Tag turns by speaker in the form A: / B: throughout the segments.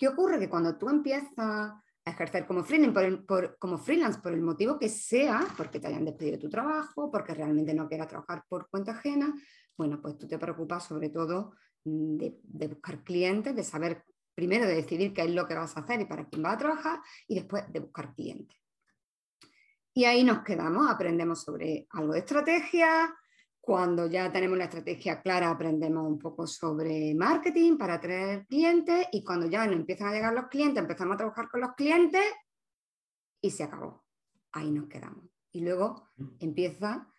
A: ¿Qué ocurre? Que cuando tú empiezas a ejercer como freelance por, como freelance por el motivo que sea, porque te hayan despedido de tu trabajo, porque realmente no quieras trabajar por cuenta ajena, bueno, pues tú te preocupas sobre todo mm, de, buscar clientes, de saber primero de decidir qué es lo que vas a hacer y para quién vas a trabajar y después de buscar clientes. Y ahí nos quedamos, aprendemos sobre algo de estrategia, cuando ya tenemos la estrategia clara, aprendemos un poco sobre marketing para atraer clientes y cuando ya nos empiezan a llegar los clientes, empezamos a trabajar con los clientes y se acabó. Ahí nos quedamos. Y luego mm. empieza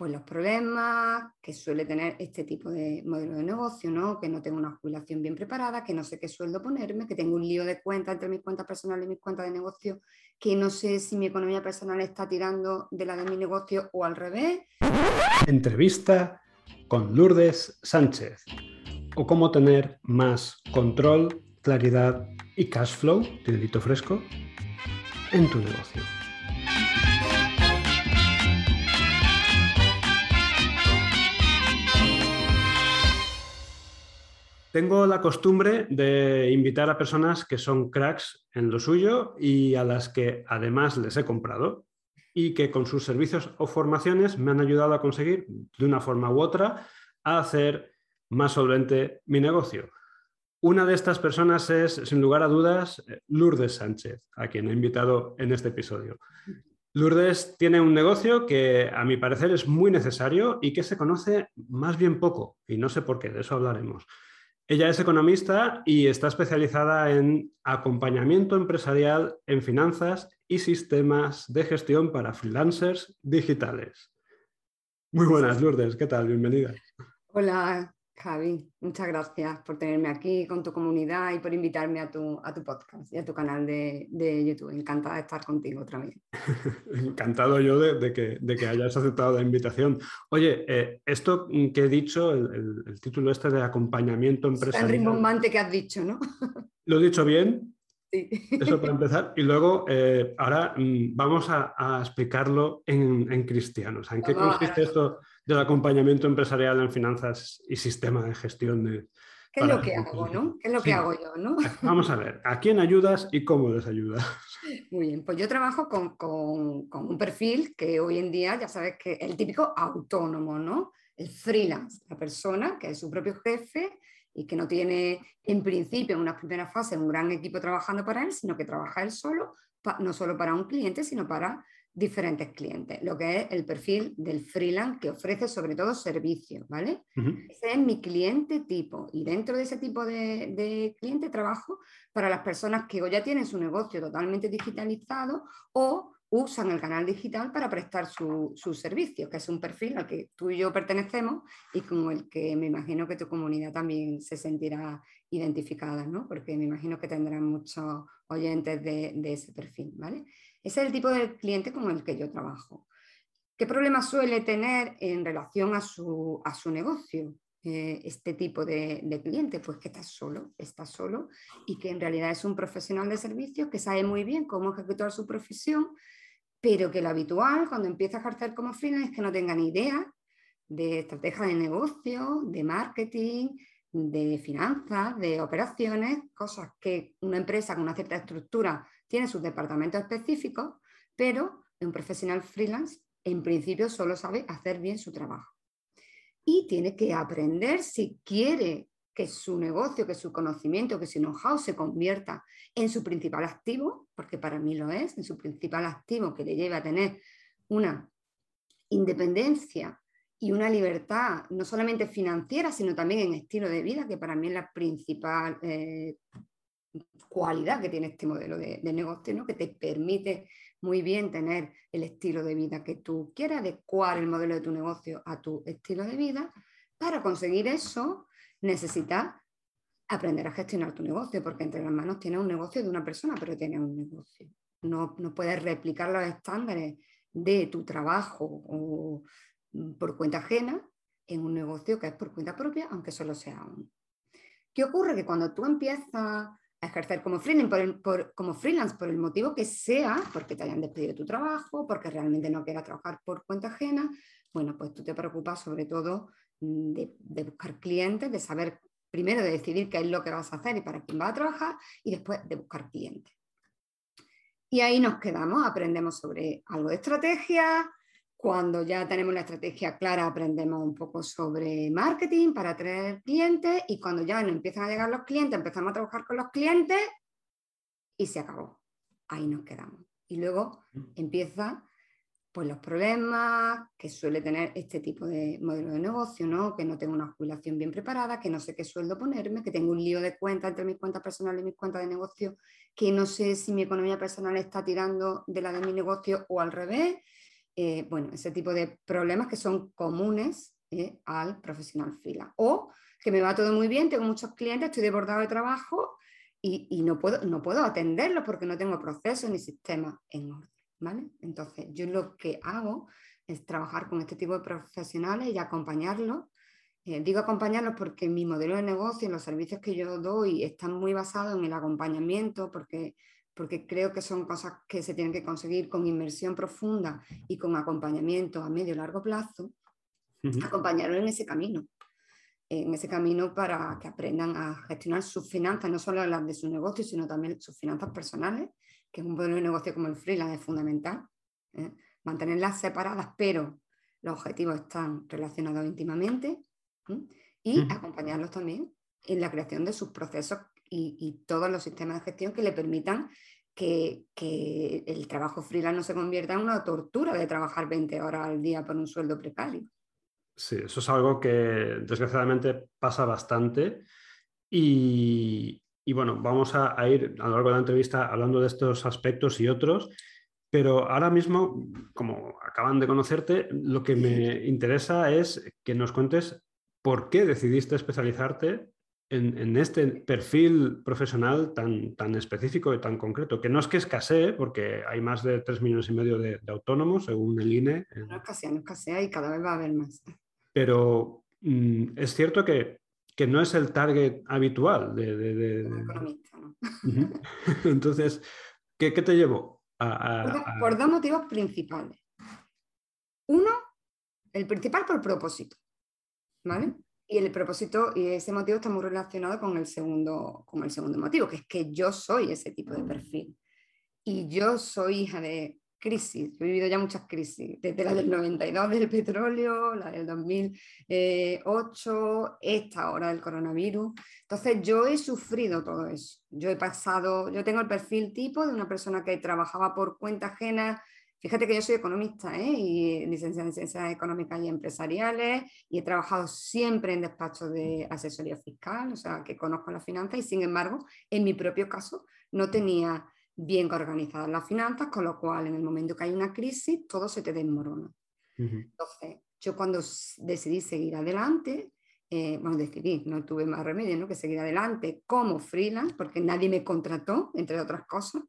A: pues los problemas que suele tener este tipo de modelo de negocio, ¿no? Que no tengo una jubilación bien preparada, que no sé qué sueldo ponerme, que tengo un lío de cuentas entre mis cuentas personales y mis cuentas de negocio, que no sé si mi economía personal está tirando de la de mi negocio o al revés.
B: Entrevista con Lourdes Sánchez. O cómo tener más control, claridad y cash flow, dinerito fresco, en tu negocio. Tengo la costumbre de invitar a personas que son cracks en lo suyo y a las que además les he comprado y que con sus servicios o formaciones me han ayudado a conseguir de una forma u otra a hacer más solvente mi negocio. Una de estas personas es, sin lugar a dudas, Lourdes Sánchez, a quien he invitado en este episodio. Lourdes tiene un negocio que a mi parecer es muy necesario y que se conoce más bien poco, y no sé por qué, de eso hablaremos. Ella es economista y está especializada en acompañamiento empresarial en finanzas y sistemas de gestión para freelancers digitales. Muy buenas, Lourdes, ¿qué tal? Bienvenida.
A: Hola, Javi, muchas gracias por tenerme aquí con tu comunidad y por invitarme a tu, a tu podcast y a tu canal de, YouTube. Encantada de estar contigo otra vez.
B: Encantado yo de, que, de, que, hayas aceptado la invitación. Oye, eh, esto que he dicho, el, título este de acompañamiento empresarial.
A: El rimbombante que has dicho, ¿no?
B: ¿Lo he dicho bien? Sí. Eso para empezar. Y luego, eh, ahora mm, vamos a, explicarlo en, en cristianos. ¿En qué consiste esto? Del acompañamiento empresarial en finanzas y sistema de gestión de...
A: ¿Qué es lo que hago, no? ¿Qué es lo que hago yo, no?
B: Vamos a ver, ¿a quién ayudas y cómo les ayudas?
A: Muy bien, pues yo trabajo con, con, un perfil que hoy en día ya sabes que es el típico autónomo, ¿no? El freelance, la persona que es su propio jefe y que no tiene en principio en una primera fase un gran equipo trabajando para él, sino que trabaja él solo, no solo para un cliente, sino para diferentes clientes, lo que es el perfil del freelance que ofrece sobre todo servicios, ¿vale? Ese es mi cliente tipo y dentro de ese tipo de, cliente trabajo para las personas que o ya tienen su negocio totalmente digitalizado o usan el canal digital para prestar sus su servicios, que es un perfil al que tú y yo pertenecemos y con el que me imagino que tu comunidad también se sentirá identificada, ¿no? Porque me imagino que tendrán muchos oyentes de, de ese perfil, ¿vale? Ese es el tipo de cliente con el que yo trabajo. ¿Qué problema suele tener en relación a su, a su negocio eh, este tipo de, cliente? Pues que está solo, está solo y que en realidad es un profesional de servicios que sabe muy bien cómo ejecutar su profesión, pero que lo habitual cuando empieza a ejercer como freelance es que no tenga ni idea de estrategia de negocio, de marketing, de finanzas, de operaciones, cosas que una empresa con una cierta estructura tiene sus departamentos específicos, pero un profesional freelance en principio solo sabe hacer bien su trabajo. Y tiene que aprender si quiere que su negocio, que su conocimiento, que su know-how se convierta en su principal activo, porque para mí lo es, en su principal activo que le lleve a tener una independencia y una libertad, no solamente financiera, sino también en estilo de vida, que para mí es la principal eh, cualidad que tiene este modelo de, negocio, que te permite muy bien tener el estilo de vida que tú quieras, adecuar el modelo de tu negocio a tu estilo de vida. Para conseguir eso necesitas aprender a gestionar tu negocio, porque entre las manos tienes un negocio de una persona, pero tienes un negocio. No, no puedes replicar los estándares de tu trabajo o por cuenta ajena en un negocio que es por cuenta propia, aunque solo sea uno. ¿Qué ocurre? Que cuando tú empiezas ejercer como freelance por, como freelance por el motivo que sea, porque te hayan despedido de tu trabajo, porque realmente no quieras trabajar por cuenta ajena, bueno, pues tú te preocupas sobre todo mm, de, buscar clientes, de saber primero de decidir qué es lo que vas a hacer y para quién vas a trabajar y después de buscar clientes. Y ahí nos quedamos, aprendemos sobre algo de estrategia. Cuando ya tenemos la estrategia clara, aprendemos un poco sobre marketing para atraer clientes y cuando ya nos empiezan a llegar los clientes, empezamos a trabajar con los clientes y se acabó. Ahí nos quedamos. Y luego mm. empieza pues los problemas que suele tener este tipo de modelo de negocio, ¿no? Que no tengo una jubilación bien preparada, que no sé qué sueldo ponerme, que tengo un lío de cuentas entre mis cuentas personales y mis cuentas de negocio, que no sé si mi economía personal está tirando de la de mi negocio o al revés. Eh, bueno, ese tipo de problemas que son comunes eh, al profesional fila. O que me va todo muy bien, tengo muchos clientes, estoy desbordado de trabajo y, y no, puedo, no puedo atenderlos porque no tengo procesos ni sistemas en orden. Entonces, yo lo que hago es trabajar con este tipo de profesionales y acompañarlos. Eh, digo acompañarlos porque mi modelo de negocio, los servicios que yo doy están muy basados en el acompañamiento, porque, porque creo que son cosas que se tienen que conseguir con inversión profunda y con acompañamiento a medio y largo plazo, acompañarlos en ese camino en ese camino para que aprendan a gestionar sus finanzas, no solo las de su negocio, sino también sus finanzas personales que es un modelo de negocio como el freelance es fundamental, ¿eh? mantenerlas separadas, pero los objetivos están relacionados íntimamente y acompañarlos también en la creación de sus procesos y, todos los sistemas de gestión que le permitan que, que, el trabajo freelance no se convierta en una tortura de trabajar 20 horas al día por un sueldo precario.
B: Sí, eso es algo que desgraciadamente pasa bastante y, y bueno, vamos a, ir a lo largo de la entrevista hablando de estos aspectos y otros, pero ahora mismo, como acaban de conocerte, lo que me interesa es que nos cuentes por qué decidiste especializarte en, este perfil profesional tan, tan específico y tan concreto, que no es que escasee, porque hay más de 3 millones y medio de, autónomos, según el INE.
A: No escasea, no escasea y cada vez va a haber más.
B: Pero mm, es cierto que que no es el target habitual de... de,
A: economista, ¿no?
B: Entonces, ¿qué, te llevó?
A: Por dos motivos principales. Uno, el principal por propósito, ¿vale? Y el propósito y ese motivo está muy relacionado con el, segundo, con el segundo motivo, que es que yo soy ese tipo de perfil. Y yo soy hija de crisis. he vivido ya muchas crisis, desde la del 92 del petróleo, la del 2008, esta ahora del coronavirus. Entonces yo he sufrido todo eso. Yo he pasado, yo tengo el perfil tipo de una persona que trabajaba por cuenta ajena. Fíjate que yo soy economista ¿eh? y licenciada en ciencias económicas y empresariales y he trabajado siempre en despachos de asesoría fiscal, o sea, que conozco la finanza y sin embargo, en mi propio caso, no tenía bien organizadas las finanzas, con lo cual en el momento que hay una crisis todo se te desmorona. Entonces, yo cuando decidí seguir adelante, eh, bueno, decidí, no tuve más remedio ¿no? que seguir adelante como freelance, porque nadie me contrató, entre otras cosas,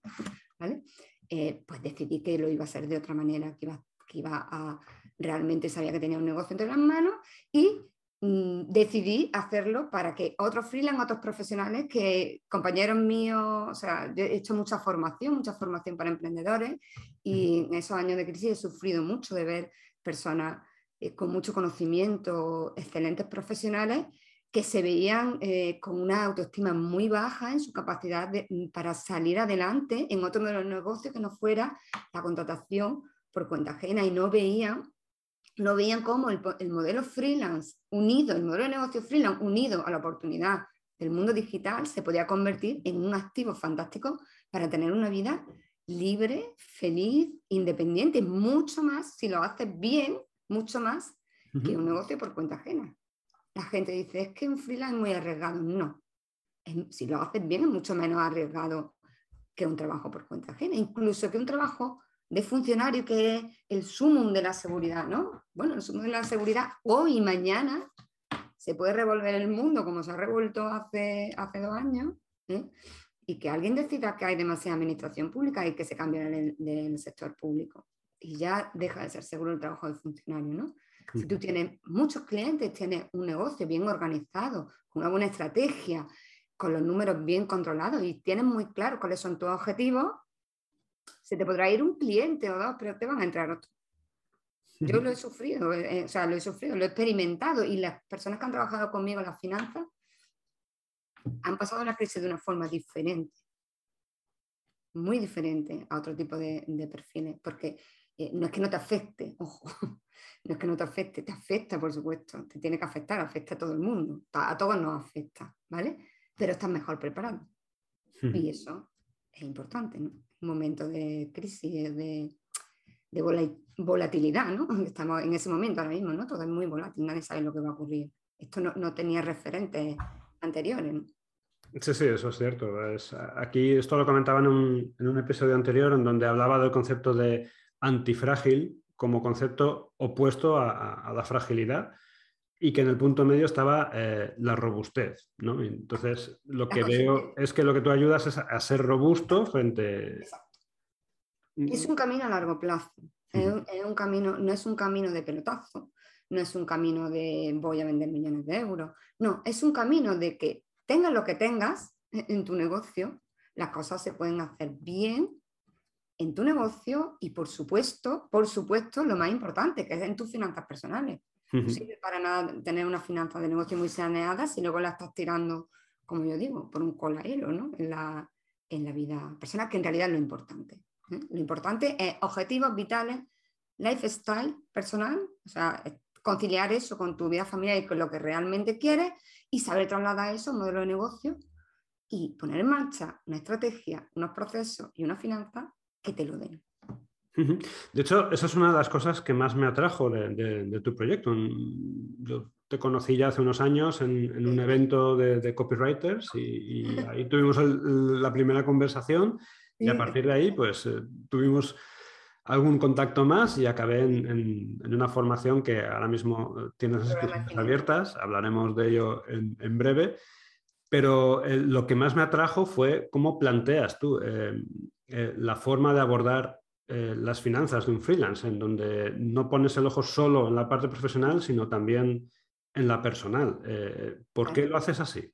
A: ¿vale? Eh, pues decidí que lo iba a hacer de otra manera, que iba, que iba a realmente sabía que tenía un negocio entre las manos y Mm, decidí hacerlo para que otros freelance, otros profesionales, que compañeros míos, o sea, he hecho mucha formación, mucha formación para emprendedores y en esos años de crisis he sufrido mucho de ver personas eh, con mucho conocimiento, excelentes profesionales, que se veían eh, con una autoestima muy baja en su capacidad mm, para salir adelante en otro de los negocios que no fuera la contratación por cuenta ajena y no veían no veían cómo el, modelo freelance unido, el modelo de negocio freelance unido a la oportunidad del mundo digital se podía convertir en un activo fantástico para tener una vida libre, feliz, independiente, mucho más, si lo haces bien, mucho más que un negocio por cuenta ajena. La gente dice, es que un freelance es muy arriesgado. No, si lo haces bien es mucho menos arriesgado que un trabajo por cuenta ajena, incluso que un trabajo de funcionario que es el sumum de la seguridad, ¿no? Bueno, el sumum de la seguridad hoy y mañana se puede revolver el mundo como se ha revuelto hace, hace dos años, ¿eh? y que alguien decida que hay demasiada administración pública y que se cambie del, sector público. Y ya deja de ser seguro el trabajo del funcionario, ¿no? Si tú tienes muchos clientes, tienes un negocio bien organizado, con una buena estrategia, con los números bien controlados y tienes muy claro cuáles son tus objetivos, se te podrá ir un cliente o dos, pero te van a entrar otros. Yo lo he sufrido, eh, o sea, lo he sufrido, lo he experimentado y las personas que han trabajado conmigo en las finanzas han pasado la crisis de una forma diferente, muy diferente a otro tipo de, perfiles, porque eh, no es que no te afecte, ojo, no es que no te afecte, te afecta, por supuesto, te tiene que afectar, afecta a todo el mundo, a todos nos afecta, ¿vale? Pero estás mejor preparado. Y eso es importante, ¿no? Un momento de crisis, de, volatilidad, ¿no? Estamos en ese momento ahora mismo, ¿no? Todo es muy volátil, nadie sabe lo que va a ocurrir. Esto no, tenía referentes anteriores, ¿no?
B: Sí, sí, eso es cierto. aquí esto lo comentaba en un, en un, episodio anterior en donde hablaba del concepto de antifrágil como concepto opuesto a, la fragilidad y que en el punto medio estaba eh, la robustez. ¿no? Entonces, lo que veo es que lo que tú ayudas es a, ser robusto frente...
A: Es un camino a largo plazo. es, un, camino, no es un camino de pelotazo, no es un camino de voy a vender millones de euros. No, es un camino de que tengas lo que tengas en tu negocio, las cosas se pueden hacer bien en tu negocio y por supuesto, por supuesto, lo más importante, que es en tus finanzas personales. No sirve para nada tener una finanza de negocio muy saneada si luego la estás tirando, como yo digo, por un coladero ¿no? en, la, en la vida personal, que en realidad es lo importante. ¿eh? Lo importante es objetivos vitales, lifestyle personal, o sea, conciliar eso con tu vida familiar y con lo que realmente quieres y saber trasladar eso a un modelo de negocio y poner en marcha una estrategia, unos procesos y una finanza que te lo den.
B: De hecho, esa es una de las cosas que más me atrajo de, tu proyecto. Yo te conocí ya hace unos años en, un evento de, copywriters y, ahí tuvimos la primera conversación y a partir de ahí pues eh, tuvimos algún contacto más y acabé en, una formación que ahora mismo eh, tienes inscripciones abiertas, hablaremos de ello en, breve, pero eh, lo que más me atrajo fue cómo planteas tú eh, la forma de abordar eh, las finanzas de un freelance, en donde no pones el ojo solo en la parte profesional, sino también en la personal. Eh, ¿Por qué lo haces así?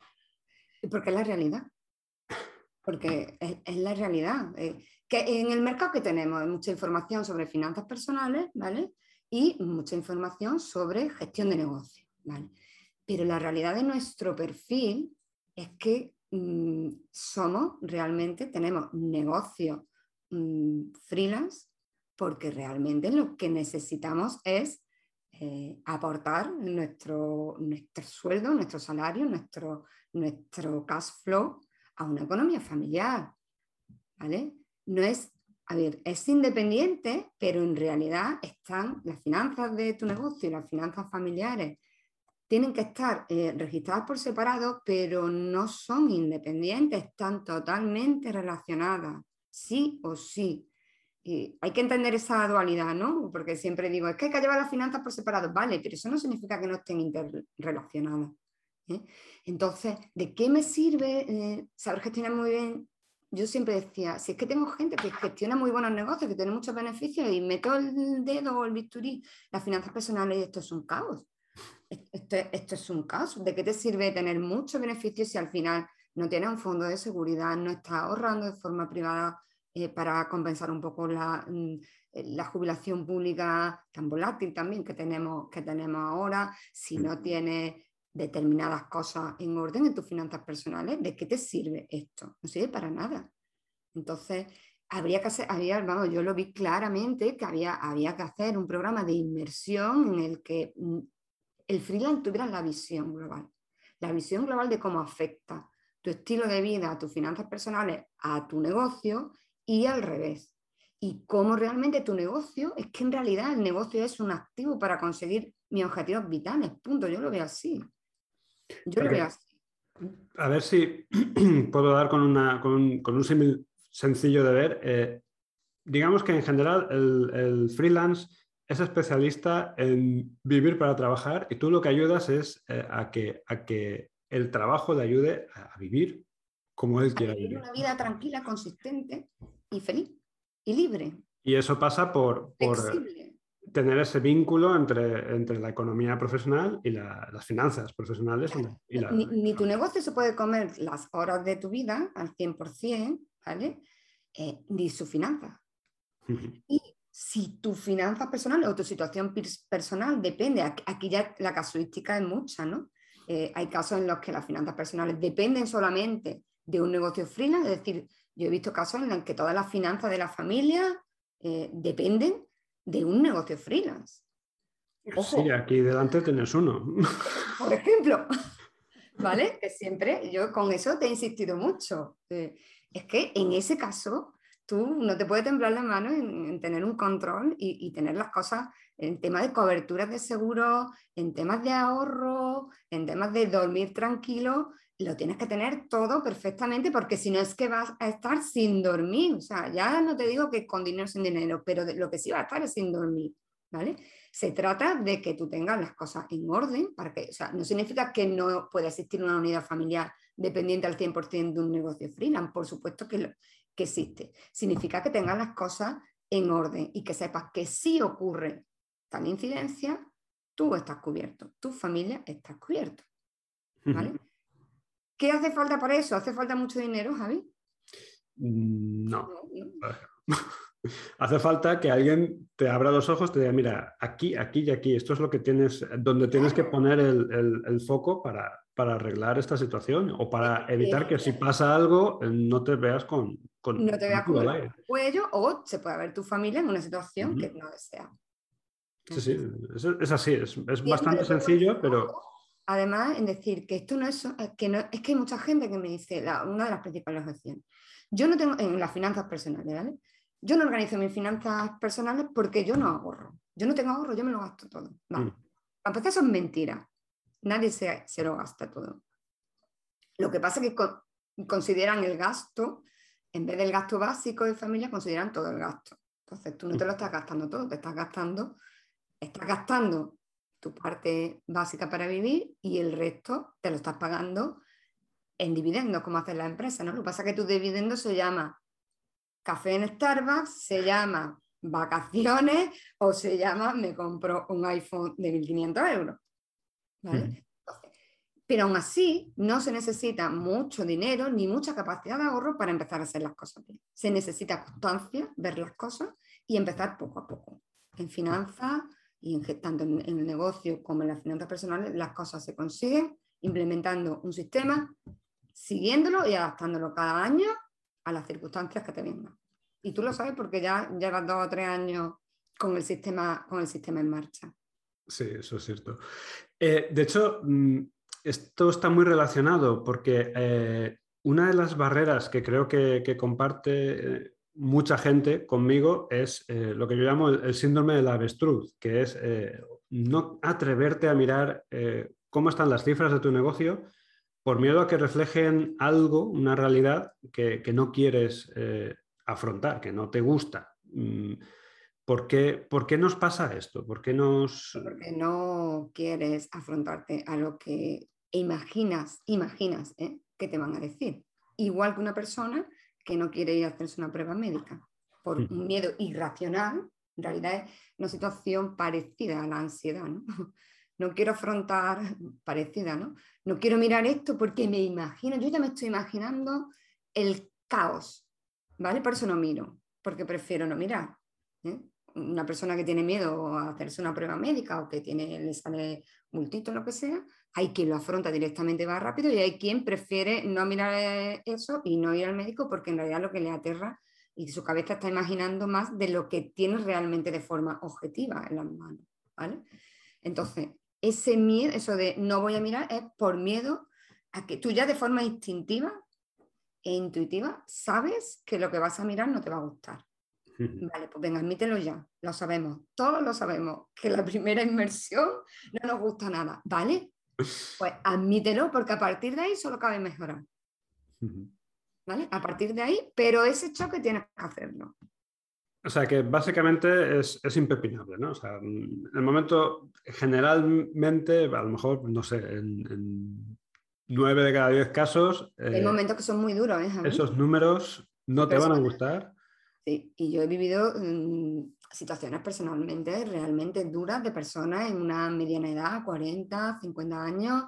A: Porque es la realidad. Porque es, la realidad. que en el mercado que tenemos hay mucha información sobre finanzas personales, ¿vale? Y mucha información sobre gestión de negocios, ¿vale? Pero la realidad de nuestro perfil es que Mm, somos realmente, tenemos negocio mm, freelance porque realmente lo que necesitamos es eh, aportar nuestro, nuestro sueldo, nuestro salario, nuestro, nuestro cash flow a una economía familiar. ¿vale? No es, a ver, es independiente, pero en realidad están las finanzas de tu negocio y las finanzas familiares tienen que estar eh, registradas por separado, pero no son independientes, están totalmente relacionadas, sí o sí. Y hay que entender esa dualidad, ¿no? Porque siempre digo, es que hay que llevar las finanzas por separado, vale, pero eso no significa que no estén interrelacionadas. ¿eh? Entonces, ¿de qué me sirve eh, saber gestionar muy bien? Yo siempre decía, si es que tengo gente que gestiona muy buenos negocios, que tiene muchos beneficios y meto el dedo o el bisturí, las finanzas personales y esto es un caos esto, es un caso. ¿De qué te sirve tener muchos beneficios si al final no tienes un fondo de seguridad, no estás ahorrando de forma privada eh, para compensar un poco la, mm, la, jubilación pública tan volátil también que tenemos, que tenemos ahora? Si no tienes determinadas cosas en orden en tus finanzas personales, ¿de qué te sirve esto? No sirve para nada. Entonces, habría que hacer, había, vamos, yo lo vi claramente que había, había que hacer un programa de inmersión en el que mm, el freelance tuviera la visión global, la visión global de cómo afecta tu estilo de vida, tus finanzas personales a tu negocio y al revés. Y cómo realmente tu negocio, es que en realidad el negocio es un activo para conseguir mis objetivos vitales, punto, yo lo veo así. Yo lo veo así.
B: A ver si puedo dar con, una, con un, símil sencillo de ver. Eh, digamos que en general el, el freelance es especialista en vivir para trabajar y tú lo que ayudas es eh, a, que, a que el trabajo le ayude a vivir como él quiera
A: vivir. Una vida tranquila, consistente y feliz y libre.
B: Y eso pasa por, tener ese vínculo entre, entre, la economía profesional y las finanzas profesionales.
A: ni, tu negocio se puede comer las horas de tu vida al 100%, ¿vale? Eh, ni su finanza. y si tu finanza personal o tu situación personal depende, aquí ya la casuística es mucha, ¿no? Eh, hay casos en los que las finanzas personales dependen solamente de un negocio freelance, es decir, yo he visto casos en los que todas las finanzas de la familia eh, dependen de un negocio freelance.
B: Sí, aquí delante tienes uno.
A: Por ejemplo, ¿vale? Que siempre yo con eso te he insistido mucho. Eh, es que en ese caso tú no te puede temblar la mano en, tener un control y, tener las cosas en temas de coberturas de seguro, en temas de ahorro, en temas de dormir tranquilo, lo tienes que tener todo perfectamente porque si no es que vas a estar sin dormir. O sea, ya no te digo que con dinero sin dinero, pero lo que sí va a estar es sin dormir. ¿Vale? Se trata de que tú tengas las cosas en orden, para que, o sea, no significa que no pueda existir una unidad familiar dependiente al 100% de un negocio freelance, por supuesto que, que existe. Significa que tengas las cosas en orden y que sepas que si ocurre tal incidencia, tú estás cubierto, tu familia está cubierto. ¿vale? ¿Qué hace falta para eso? ¿Hace falta mucho dinero, Javi?
B: Mm, no. Hace falta que alguien te abra los ojos, te diga, mira, aquí, aquí y aquí, esto es lo que tienes, donde tienes que poner el, foco para, para, arreglar esta situación o para evitar que si pasa algo no te veas con... con
A: no te veas con el cuello o se puede ver tu familia en una situación que no desea.
B: Sí, sí, es, así, es, bastante sencillo, pero...
A: Además, en decir que esto no es, que no, es que hay mucha gente que me dice, una de las principales objeciones, yo no tengo, en las finanzas personales, ¿vale? Yo no organizo mis finanzas personales porque yo no ahorro. Yo no tengo ahorro, yo me lo gasto todo. Vale. Mm. A veces eso es mentira. Nadie se, se, lo gasta todo. Lo que pasa es que consideran el gasto, en vez del gasto básico de familia, consideran todo el gasto. Entonces tú no te lo estás gastando todo, te estás gastando, estás gastando tu parte básica para vivir y el resto te lo estás pagando en dividendos, como hacen las empresas. ¿no? Lo que pasa es que tu dividendo se llama café en Starbucks, se llama vacaciones o se llama me compro un iPhone de 1.500 euros. Pero aún así no se necesita mucho dinero ni mucha capacidad de ahorro para empezar a hacer las cosas bien. Se necesita constancia, ver las cosas y empezar poco a poco. En finanzas y en, tanto en, en el negocio como en las finanzas personales, las cosas se consiguen implementando un sistema, siguiéndolo y adaptándolo cada año a las circunstancias que te vengan. Y tú lo sabes porque ya llevas dos o tres años con el sistema, con el sistema en marcha.
B: Sí, eso es cierto. Eh, de hecho, mm, esto está muy relacionado porque eh, una de las barreras que creo que, comparte eh, mucha gente conmigo es lo que yo llamo el, síndrome del avestruz, que es no atreverte a mirar cómo están las cifras de tu negocio por miedo a que reflejen algo, una realidad que, no quieres afrontar, que no te gusta. Mm, ¿Por qué, ¿Por qué, nos pasa esto? ¿Por qué nos...
A: Porque no quieres afrontarte a lo que imaginas, imaginas ¿eh? que te van a decir. Igual que una persona que no quiere ir a hacerse una prueba médica por mm. un miedo irracional, en realidad es una situación parecida a la ansiedad. ¿no? no quiero afrontar, parecida, ¿no? No quiero mirar esto porque me imagino, yo ya me estoy imaginando el caos, ¿vale? Por eso no miro, porque prefiero no mirar. ¿eh? Una persona que tiene miedo a hacerse una prueba médica o que tiene, le sale multito, lo que sea, hay quien lo afronta directamente va rápido y hay quien prefiere no mirar eso y no ir al médico porque en realidad lo que le aterra y su cabeza está imaginando más de lo que tiene realmente de forma objetiva en las manos, ¿vale? Entonces, ese miedo, eso de no voy a mirar, es por miedo a que tú ya de forma instintiva e intuitiva sabes que lo que vas a mirar no te va a gustar. Vale, pues venga, admítelo ya, lo sabemos, todos lo sabemos, que la primera inmersión no nos gusta nada, ¿vale? Pues admítelo porque a partir de ahí solo cabe mejorar. ¿Vale? A partir de ahí, pero ese choque tienes que hacerlo.
B: O sea que básicamente es, es, impepinable, ¿no? O sea, en el momento, generalmente, a lo mejor, no sé, en, nueve de cada diez casos.
A: Hay eh, momentos que son muy duros, ¿eh?
B: Esos números no te van a gustar.
A: Sí, y yo he vivido mm, situaciones personalmente realmente duras de personas en una mediana edad, 40, 50 años,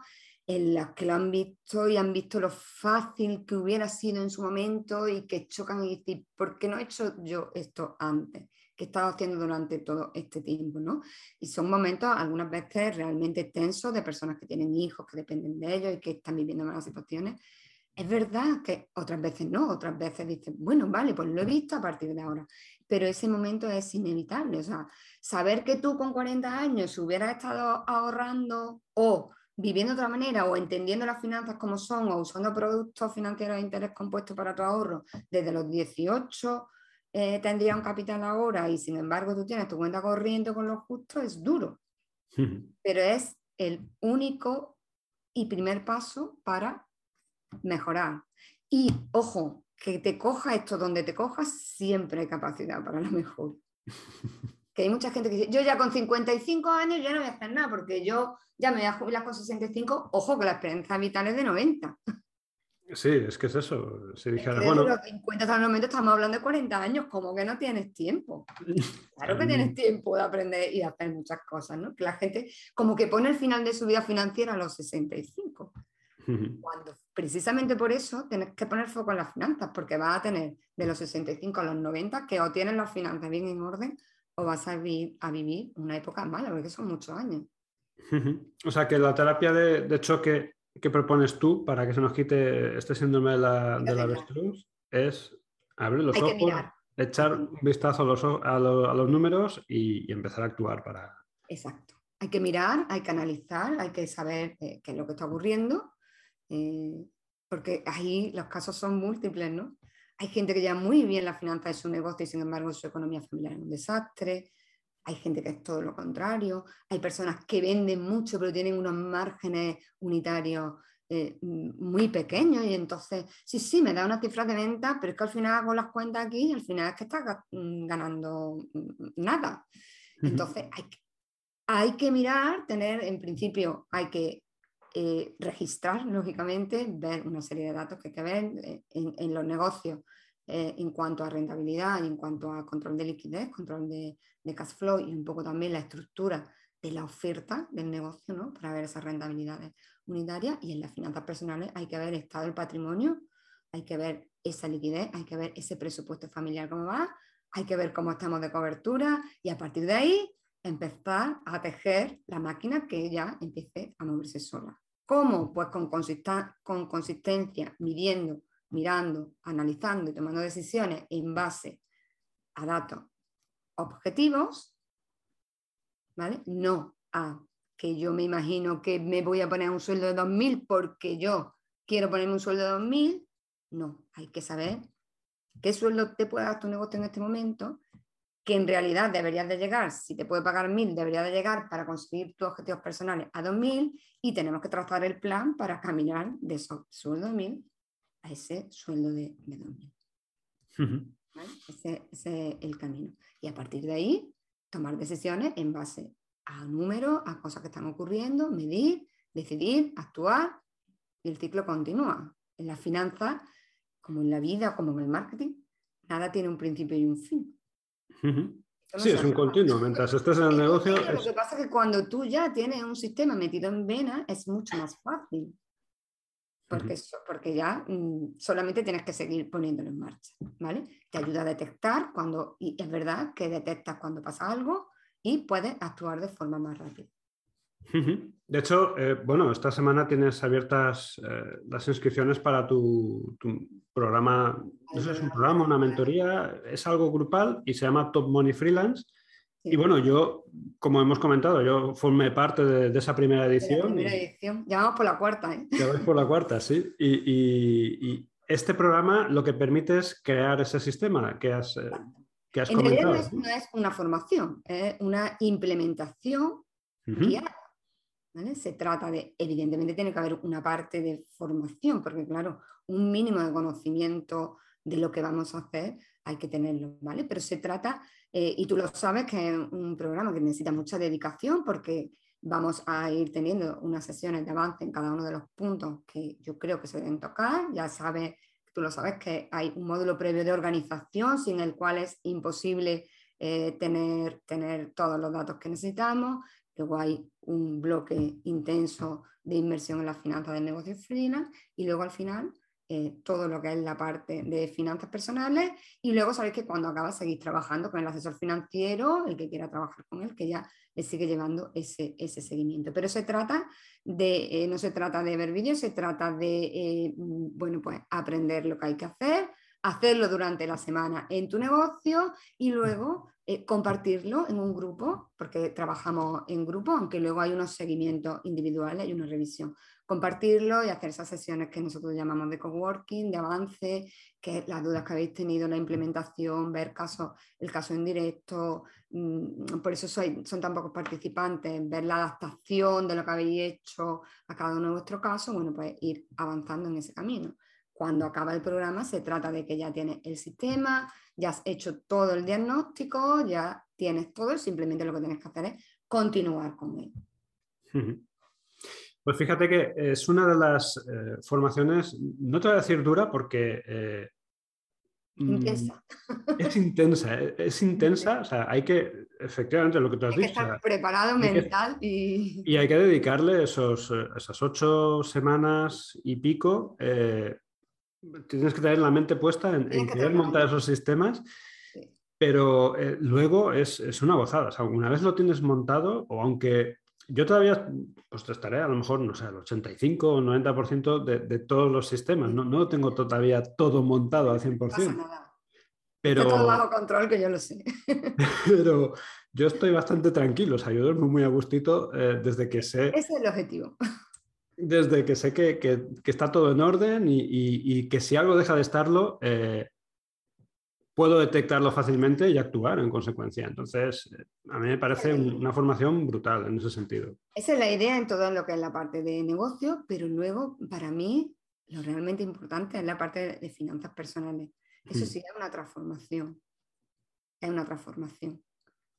A: en las que lo han visto y han visto lo fácil que hubiera sido en su momento y que chocan y dicen, ¿por qué no he hecho yo esto antes? que he estado haciendo durante todo este tiempo, ¿no? Y son momentos algunas veces realmente tensos de personas que tienen hijos, que dependen de ellos y que están viviendo malas situaciones. Es verdad que otras veces no, otras veces dicen, bueno, vale, pues lo he visto a partir de ahora, pero ese momento es inevitable, o sea, saber que tú con 40 años hubieras estado ahorrando o viviendo de otra manera o entendiendo las finanzas como son o usando productos financieros de interés compuesto para tu ahorro desde los 18 eh, tendría un capital ahora y sin embargo tú tienes tu cuenta corriente con lo justo, es duro. Pero es el único y primer paso para mejorar. Y ojo, que te coja esto donde te cojas, siempre hay capacidad para la mejor. Que hay mucha gente que dice, yo ya con 55 años ya no voy a hacer nada porque yo ya me voy a jubilar con 65. Ojo que la experiencia vital es de 90.
B: Sí, es que es eso. Si dijera,
A: bueno. los 50 hasta el momento estamos hablando de 40 años, como que no tienes tiempo. Claro que tienes tiempo de aprender y de hacer muchas cosas, ¿no? Que la gente como que pone el final de su vida financiera a los 65. Cuando precisamente por eso tienes que poner foco en las finanzas, porque vas a tener de los 65 a los 90 que o tienes las finanzas bien en orden o vas a, vivir, a vivir una época mala, porque son muchos años.
B: O sea que la terapia de choque ¿Qué propones tú para que se nos quite este síndrome de la, de avestruz es abrir los ojos, echar un vistazo a los, números y, empezar a actuar para...
A: Exacto. Hay que mirar, hay que analizar, hay que saber eh, qué es lo que está ocurriendo, eh, porque ahí los casos son múltiples, ¿no? Hay gente que lleva muy bien la finanza de su negocio y sin embargo su economía familiar es un desastre. Hay gente que es todo lo contrario. Hay personas que venden mucho pero tienen unos márgenes unitarios eh, muy pequeños y entonces, sí, sí, me da una cifra de venta, pero es que al final hago las cuentas aquí y al final es que estás mm, ganando mm, nada. Entonces, hay que, hay que mirar, tener, en principio, hay que eh, registrar, lógicamente, ver una serie de datos que hay que ver eh, en, en los negocios eh, en cuanto a rentabilidad en cuanto a control de liquidez, control de, cash flow y un poco también la estructura de la oferta del negocio, ¿no? Para ver esas rentabilidades unitarias y en las finanzas personales hay que ver el estado del patrimonio, hay que ver esa liquidez, hay que ver ese presupuesto familiar cómo va, hay que ver cómo estamos de cobertura y a partir de ahí empezar a tejer la máquina que ya empiece a moverse sola. ¿Cómo? Pues con, con consistencia, midiendo mirando, analizando y tomando decisiones en base a datos objetivos, ¿vale? No a que yo me imagino que me voy a poner un sueldo de 2.000 porque yo quiero ponerme un sueldo de 2.000. No, hay que saber qué sueldo te puede dar tu negocio en este momento, que en realidad deberías de llegar, si te puede pagar 1.000, deberías de llegar para conseguir tus objetivos personales a 2.000 y tenemos que trazar el plan para caminar de esos sueldos de 1.000 a ese sueldo de, de ese, es el camino. Y a partir de ahí, tomar decisiones en base a números, a cosas que están ocurriendo, medir, decidir, actuar y el ciclo continúa. En la finanza, como en la vida, como en el marketing, nada tiene un principio y un fin.
B: Sí, es un continuo. Mientras estés en el negocio.
A: Lo que pasa es que cuando tú ya tienes un sistema metido en vena, es mucho más fácil porque, porque ya mm, solamente tienes que seguir poniéndolo en marcha, ¿vale? Te ayuda a detectar cuando, y es verdad que detectas cuando pasa algo y puedes actuar de forma más rápida.
B: De hecho, eh, bueno, esta semana tienes abiertas eh, las inscripciones para tu, programa, no sé, es un programa, una mentoría, es algo grupal y se llama Top Money Freelance y bueno, yo, como hemos comentado, yo formé parte de, esa primera edición.
A: primera edición, ya vamos por la cuarta, ¿eh?
B: Ya vais por la cuarta, sí. Y, este programa lo que permite es crear ese sistema que has, eh, que has
A: en
B: comentado.
A: Realidad no es, una formación, es una implementación guiada. Se trata de, evidentemente tiene que haber una parte de formación, porque claro, un mínimo de conocimiento de lo que vamos a hacer hay que tenerlo, ¿vale? Pero se trata eh, y tú lo sabes que es un programa que necesita mucha dedicación porque vamos a ir teniendo unas sesiones de avance en cada uno de los puntos que yo creo que se deben tocar. Ya sabes, tú lo sabes, que hay un módulo previo de organización sin el cual es imposible eh, tener, tener todos los datos que necesitamos. Luego hay un bloque intenso de inversión en las finanzas del negocio freelance y luego al final eh, todo lo que es la parte de finanzas personales y luego sabéis que cuando acaba seguís trabajando con el asesor financiero, el que quiera trabajar con él, que ya le sigue llevando ese, ese seguimiento. Pero se trata de, eh, no se trata de ver vídeos, se trata de, eh, bueno, pues aprender lo que hay que hacer, hacerlo durante la semana en tu negocio y luego compartirlo en un grupo, porque trabajamos en grupo, aunque luego hay unos seguimientos individuales y una revisión compartirlo y hacer esas sesiones que nosotros llamamos de coworking, de avance, que las dudas que habéis tenido en la implementación, ver caso, el caso en directo, mm, por eso son tan pocos participantes, ver la adaptación de lo que habéis hecho a cada uno de vuestros casos, bueno, pues ir avanzando en ese camino. Cuando acaba el programa se trata de que ya tienes el sistema, ya has hecho todo el diagnóstico, ya tienes todo, simplemente lo que tienes que hacer es continuar con él.
B: Pues fíjate que es una de las eh, formaciones, no te voy a decir dura porque...
A: Eh, mm, intensa.
B: Es intensa, eh, es intensa, o sea, hay que, efectivamente, lo que tú has
A: hay
B: dicho.
A: Que estar preparado mental y...
B: Y hay que dedicarle esos, esas ocho semanas y pico, tienes que tener la mente puesta en, querer montar esos sistemas. Pero luego es, es, una gozada. O sea, una vez lo tienes montado, o aunque yo todavía pues estaré a lo mejor, no sé, el 85 o 90% de, de todos los sistemas. No, no tengo todavía todo montado al 100%. No nada.
A: Pero, Está todo bajo control, que yo lo sé.
B: pero yo estoy bastante tranquilo, o sea, yo duermo muy a gustito eh, desde que sé...
A: Ese es el objetivo.
B: Desde que sé que, que, que está todo en orden y, y, y, que si algo deja de estarlo, eh, puedo detectarlo fácilmente y actuar en consecuencia. Entonces, a mí me parece una formación brutal en ese sentido.
A: Esa es la idea en todo lo que es la parte de negocio, pero luego, para mí, lo realmente importante es la parte de finanzas personales. Eso hmm. sí es una transformación. Es una transformación.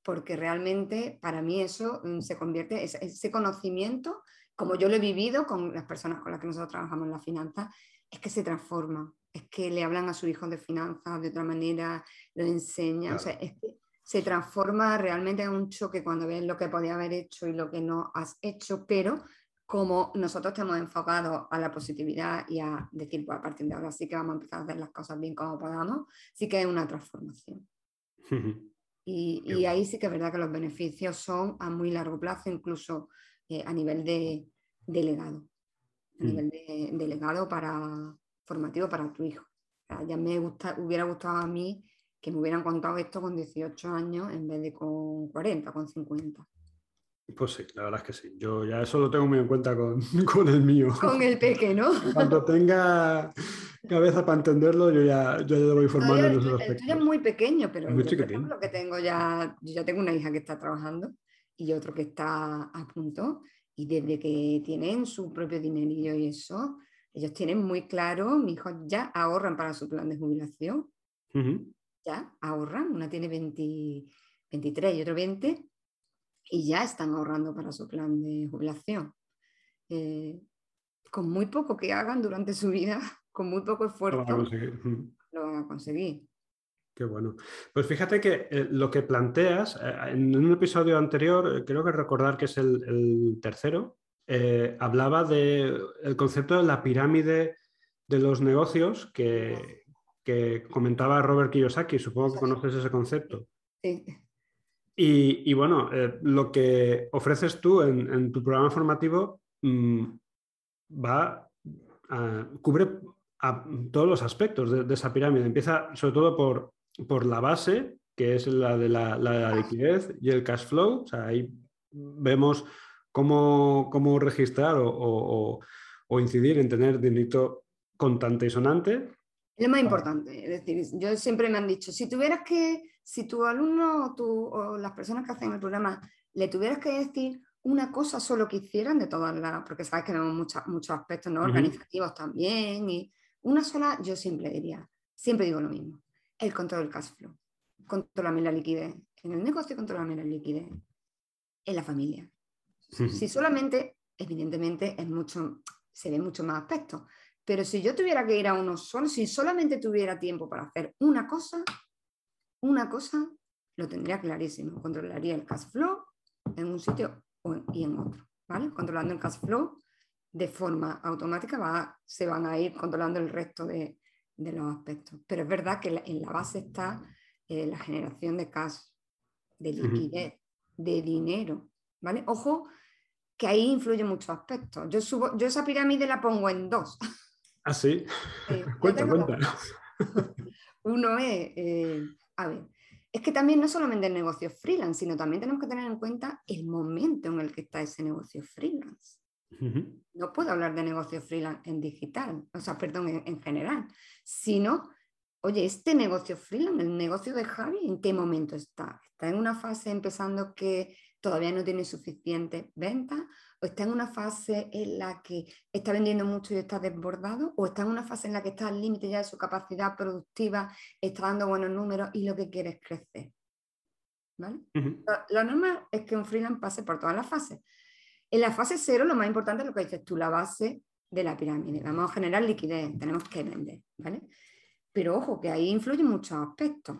A: Porque realmente para mí eso mm, se convierte, ese conocimiento, como yo lo he vivido con las personas con las que nosotros trabajamos en la finanza, es que se transforma es que le hablan a su hijo de finanzas de otra manera, lo enseñan, o sea, es que se transforma realmente en un choque cuando ves lo que podía haber hecho y lo que no has hecho, pero como nosotros estamos enfocados a la positividad y a decir, pues a partir de ahora sí que vamos a empezar a hacer las cosas bien como podamos, sí que es una transformación. y, ahí sí que es verdad que los beneficios son a muy largo plazo, incluso eh, a nivel de delegado, a mm. nivel de delegado para, formativo para tu hijo. ya me gusta, hubiera gustado a mí que me hubieran contado esto con 18 años en vez de con 40, con 50.
B: Pues sí, la verdad es que sí. Yo ya eso lo tengo muy en cuenta con, con el mío.
A: Con el pequeño.
B: Cuando tenga cabeza para entenderlo, yo ya, yo ya lo voy formando en esos aspectos.
A: es muy pequeño, pero muy lo que tengo ya, yo ya tengo una hija que está trabajando y otro que está a punto. Y desde que tienen su propio dinerillo y eso, ellos tienen muy claro, mis hijos ya ahorran para su plan de jubilación. Ya ahorran, una tiene 23 y otro 20, y ya están ahorrando para su plan de jubilación. Eh, con muy poco que hagan durante su vida, con muy poco esfuerzo, lo van a conseguir.
B: Qué bueno. Pues fíjate que eh, lo que planteas, eh, en un episodio anterior, creo que recordar que es el tercero, eh, hablaba del concepto de la pirámide de los negocios que, comentaba Robert Kiyosaki. Supongo que conoces ese concepto. Sí. Y, bueno, eh, lo que ofreces tú en, tu programa formativo mm, va cubre a todos los aspectos de, esa pirámide. Empieza sobre todo por, por la base, que es la de la, la, liquidez y el cash flow. O sea, ahí vemos cómo, registrar o, incidir en tener dinero contante y sonante.
A: Es lo más importante, es decir, yo siempre me han dicho, si tuvieras que, si tu alumno o, tu, o las personas que hacen el programa le tuvieras que decir una cosa solo que hicieran de todas las, porque sabes que tenemos muchos aspectos ¿no? organizativos también, y una sola yo siempre diría, siempre digo lo mismo, el control del cash flow, controlarme la liquidez, en el negocio controlarme la liquidez, en la familia, si solamente, evidentemente, es mucho, se ve mucho más aspectos. Pero si yo tuviera que ir a uno solo, si solamente tuviera tiempo para hacer una cosa, una cosa lo tendría clarísimo. Controlaría el cash flow en un sitio y en otro. ¿vale? Controlando el cash flow de forma automática se van a ir controlando el resto de, los aspectos. Pero es verdad que en la base está eh, la generación de cash, de liquidez, de dinero. ¿vale? Ojo, que ahí influye muchos aspectos. Yo, subo, yo esa pirámide la pongo en dos.
B: Ah, sí. cuenta, cuenta.
A: Uno es, eh, a ver, es que también no solamente el negocio freelance, sino también tenemos que tener en cuenta el momento en el que está ese negocio freelance. No puedo hablar de negocio freelance en digital, o sea, perdón, en, general, sino, oye, este negocio freelance, el negocio de Javi, ¿en qué momento está? ¿Está en una fase empezando que todavía no tiene suficiente venta? ¿O está en una fase en la que está vendiendo mucho y está desbordado? ¿O está en una fase en la que está al límite ya de su capacidad productiva, está dando buenos números y lo que quiere es crecer? ¿Vale? lo, normal es que un freelance pase por todas las fases. En la fase cero, lo más importante es lo que dices tú, la base de la pirámide. Vamos a generar liquidez, tenemos que vender, ¿vale? Pero ojo, que ahí influyen muchos aspectos.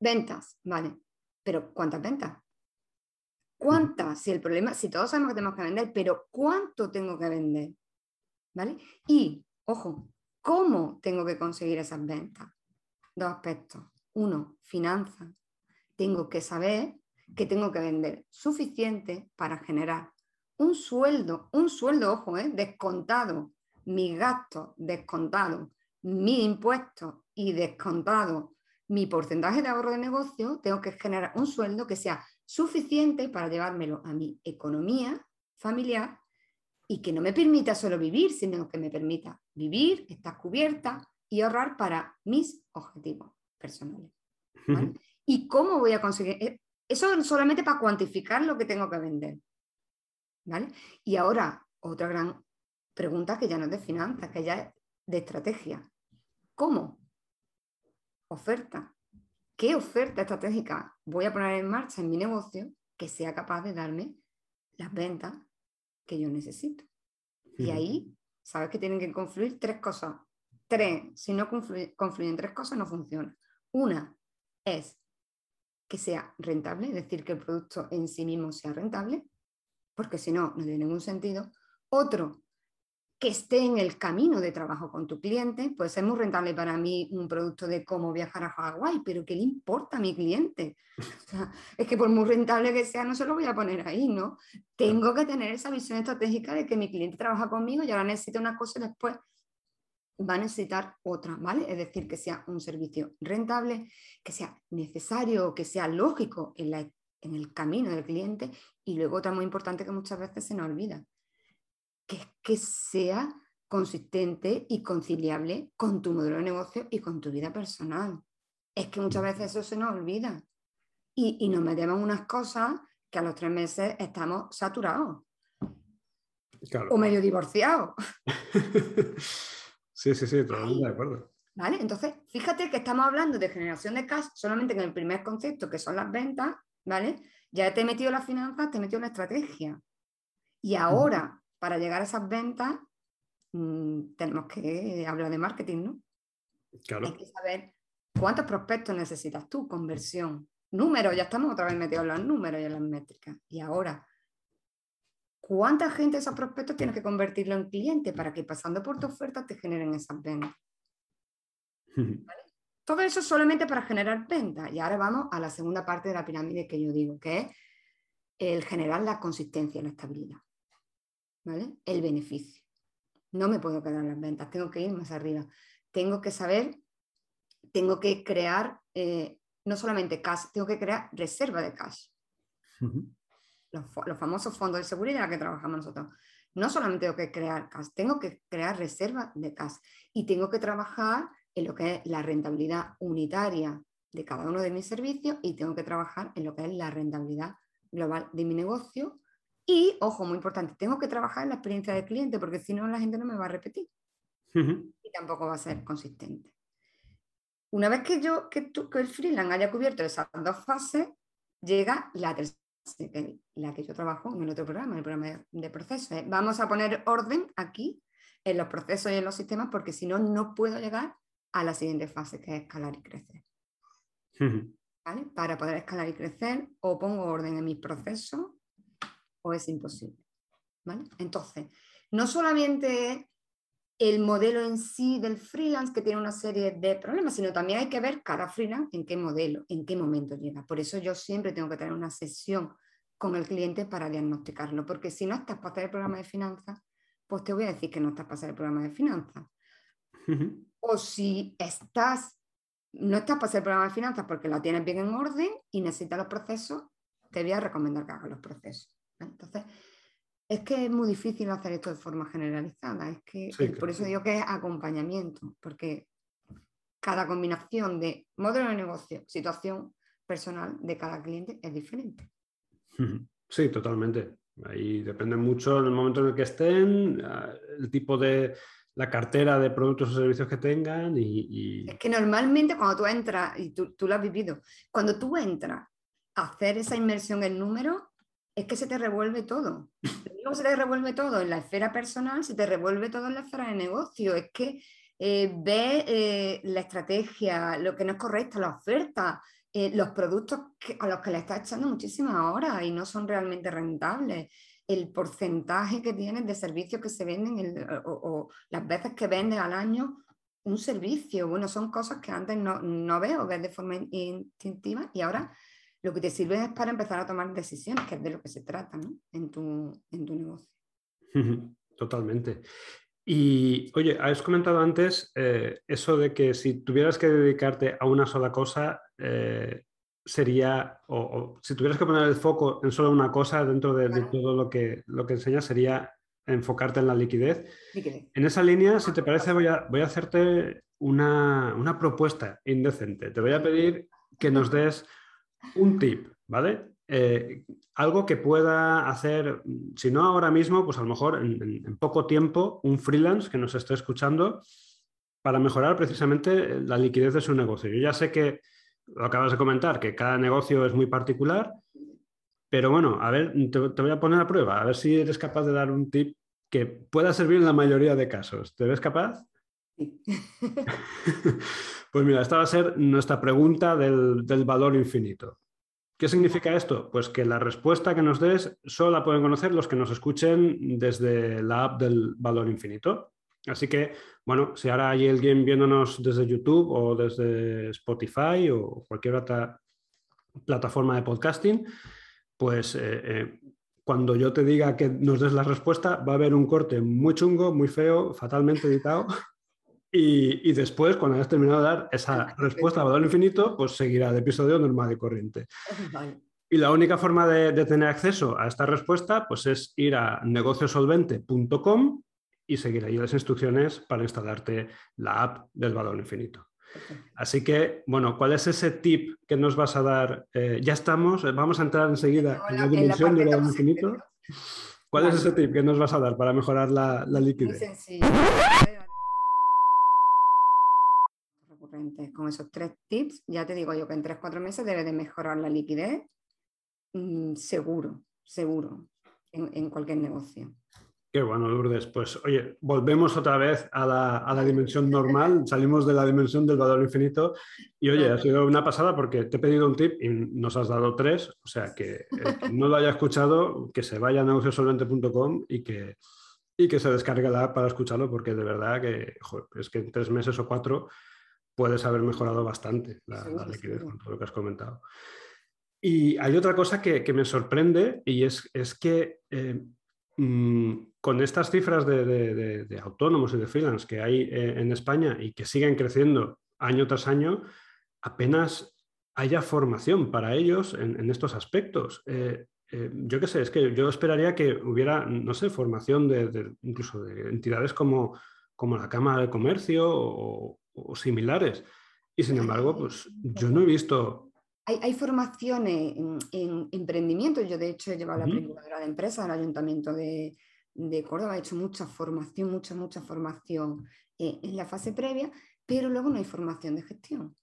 A: Ventas, ¿vale? Pero ¿cuántas ventas? ¿Cuántas? Si el problema, si todos sabemos que tenemos que vender, pero ¿cuánto tengo que vender? ¿Vale? Y, ojo, ¿cómo tengo que conseguir esas ventas? Dos aspectos. Uno, finanzas. Tengo que saber que tengo que vender suficiente para generar un sueldo, un sueldo, ojo, ¿eh? descontado, mis gastos descontado, mi impuesto y descontado mi porcentaje de ahorro de negocio, tengo que generar un sueldo que sea suficiente para llevármelo a mi economía familiar y que no me permita solo vivir, sino que me permita vivir, estar cubierta y ahorrar para mis objetivos personales. ¿Y cómo voy a conseguir? Eso es solamente para cuantificar lo que tengo que vender. ¿Vale? Y ahora, otra gran pregunta que ya no es de finanzas, que ya es de estrategia. ¿Cómo? Oferta. ¿Qué oferta estratégica voy a poner en marcha en mi negocio que sea capaz de darme las ventas que yo necesito? Y ahí, sabes que tienen que confluir tres cosas. Tres, si no confluyen tres cosas, no funciona. Una es que sea rentable, es decir, que el producto en sí mismo sea rentable, porque si no, no tiene ningún sentido. Otro, que esté en el camino de trabajo con tu cliente, puede ser muy rentable para mí un producto de cómo viajar a Hawái, pero ¿qué le importa a mi cliente? es que por muy rentable que sea, no se lo voy a poner ahí, ¿no? Tengo que tener esa visión estratégica de que mi cliente trabaja conmigo y ahora necesita una cosa y después va a necesitar otra, ¿vale? Es decir, que sea un servicio rentable, que sea necesario, que sea lógico en, en el camino del cliente y luego otra muy importante que muchas veces se nos olvida, que es que sea consistente y conciliable con tu modelo de negocio y con tu vida personal. Es que muchas veces eso se nos olvida y, y nos metemos unas cosas que a los tres meses estamos saturados o medio divorciados.
B: Sí, sí, sí, totalmente de acuerdo.
A: ¿Vale? Entonces, fíjate que estamos hablando de generación de cash solamente en el primer concepto, que son las ventas, ¿vale? Ya te he metido las finanzas, te he metido la estrategia. Y ahora, para llegar a esas ventas, mm, tenemos que hablar de marketing, ¿no?
B: Claro.
A: Hay que saber cuántos prospectos necesitas tú, conversión, números, ya estamos otra vez metidos en los números y en las métricas. Y ahora, ¿Cuánta gente de esos prospectos tienes que convertirlo en cliente para que pasando por tu oferta te generen esas ventas? Todo eso solamente para generar ventas. Y ahora vamos a la segunda parte de la pirámide que yo digo, que es el generar la consistencia la estabilidad. ¿Vale? El beneficio. No me puedo quedar en las ventas, tengo que ir más arriba. Tengo que saber, tengo que crear eh, no solamente cash, tengo que crear reserva de cash los, famosos fondos de seguridad que trabajamos nosotros. No solamente tengo que crear cash, tengo que crear reservas de cash y tengo que trabajar en lo que es la rentabilidad unitaria de cada uno de mis servicios y tengo que trabajar en lo que es la rentabilidad global de mi negocio. Y, ojo, muy importante, tengo que trabajar en la experiencia del cliente porque si no la gente no me va a repetir y tampoco va a ser consistente. Una vez que yo que, que el freelance haya cubierto esas dos fases, llega la tercera la que yo trabajo en el otro programa, el programa de, procesos. Vamos a poner orden aquí en los procesos y en los sistemas porque si no, no puedo llegar a la siguiente fase que es escalar y crecer. Para poder escalar y crecer o pongo orden en mis procesos o es imposible. ¿vale? Entonces, no solamente el modelo en sí del freelance que tiene una serie de problemas, sino también hay que ver cada freelance en qué modelo, en qué momento llega. Por eso yo siempre tengo que tener una sesión con el cliente para diagnosticarlo, porque si no estás para hacer el programa de finanzas, pues te voy a decir que no estás para hacer el programa de finanzas. O si estás, no estás para hacer el programa de finanzas porque la tienes bien en orden y necesitas los procesos, te voy a recomendar que hagas los procesos. Entonces, es que es muy difícil hacer esto de forma generalizada. Es que por eso digo que es acompañamiento, porque cada combinación de modelo de negocio, situación personal de cada cliente es diferente.
B: Sí, totalmente. Ahí depende mucho del momento en el que estén, el tipo de la cartera de productos o servicios que tengan y,
A: Es que normalmente cuando tú entras, y tú, tú lo has vivido, cuando tú entras a hacer esa inmersión en números, es que se te revuelve todo. No se te revuelve todo en la esfera personal, se te revuelve todo en la esfera de negocio. Es que eh, ve eh, la estrategia, lo que no es correcto, la oferta, eh, los productos a los que le estás echando muchísimas horas y no son realmente rentables, el porcentaje que tienes de servicios que se venden o, las veces que vendes al año un servicio. Bueno, son cosas que antes no, no veo, ves de forma instintiva y ahora lo que te sirve es para empezar a tomar decisiones, que es de lo que se trata ¿no? en, tu, en tu negocio.
B: Totalmente. Y oye, has comentado antes eh, eso de que si tuvieras que dedicarte a una sola cosa, eh, sería, o, si tuvieras que poner el foco en solo una cosa dentro de, todo lo que, lo que enseñas, sería enfocarte en la liquidez. En esa línea, si te parece, voy a, voy a hacerte una, una propuesta indecente. Te voy a pedir que nos des un tip, ¿vale? Eh, algo que pueda hacer, si no ahora mismo, pues a lo mejor en, poco tiempo, un freelance que nos esté escuchando para mejorar precisamente la liquidez de su negocio. Yo ya sé que lo acabas de comentar, que cada negocio es muy particular, pero bueno, a ver, te, voy a poner a prueba, a ver si eres capaz de dar un tip que pueda servir en la mayoría de casos. ¿Te ves capaz? Pues mira, esta va a ser nuestra pregunta del, valor infinito. ¿Qué significa esto? Pues que la respuesta que nos des solo la pueden conocer los que nos escuchen desde la app del valor infinito. Así que, bueno, si ahora hay alguien viéndonos desde YouTube o desde Spotify o cualquier otra plataforma de podcasting, pues eh, eh, cuando yo te diga que nos des la respuesta, va a haber un corte muy chungo, muy feo, fatalmente editado, y, después, cuando hayas terminado de dar esa respuesta a valor infinito, pues seguirá el episodio normal y corriente. Y la única forma de, tener acceso a esta respuesta pues es ir a negociosolvente.com y seguir ahí las instrucciones para instalarte la app del valor infinito. Así que, bueno, ¿cuál es ese tip que nos vas a dar? Eh, ya estamos, eh, vamos a entrar enseguida en la dimensión del valor infinito. ¿Cuál es ese tip que nos vas a dar para mejorar la, la liquidez? Muy sencillo
A: con esos tres tips, ya te digo yo que en tres, cuatro meses debe de mejorar la liquidez mm, seguro, seguro, en, cualquier negocio.
B: Qué bueno, Lourdes. Pues oye, volvemos otra vez a la, dimensión normal, salimos de la dimensión del valor infinito y oye, ha sido una pasada porque te he pedido un tip y nos has dado tres, o sea que no lo haya escuchado, que se vaya a negociosolvente.com y que, y que se descargue la app para escucharlo porque de verdad que es que en tres meses o cuatro puedes haber mejorado bastante la, liquidez con todo lo que has comentado. Y hay otra cosa que, me sorprende y es, es que eh, mm, con estas cifras de, autónomos y de freelance que hay eh, en España y que siguen creciendo año tras año, apenas haya formación para ellos en, estos aspectos. Eh, yo qué sé, es que yo esperaría que hubiera, no sé, formación de, incluso de entidades como, como la Cámara de Comercio o, o similares. Y sin embargo, pues yo no he visto...
A: Hay, hay formaciones en, emprendimiento. Yo, de hecho, he llevado la película de empresa del Ayuntamiento de, de, Córdoba. He hecho mucha formación, mucha, mucha formación eh, en la fase previa, pero luego no hay formación de gestión.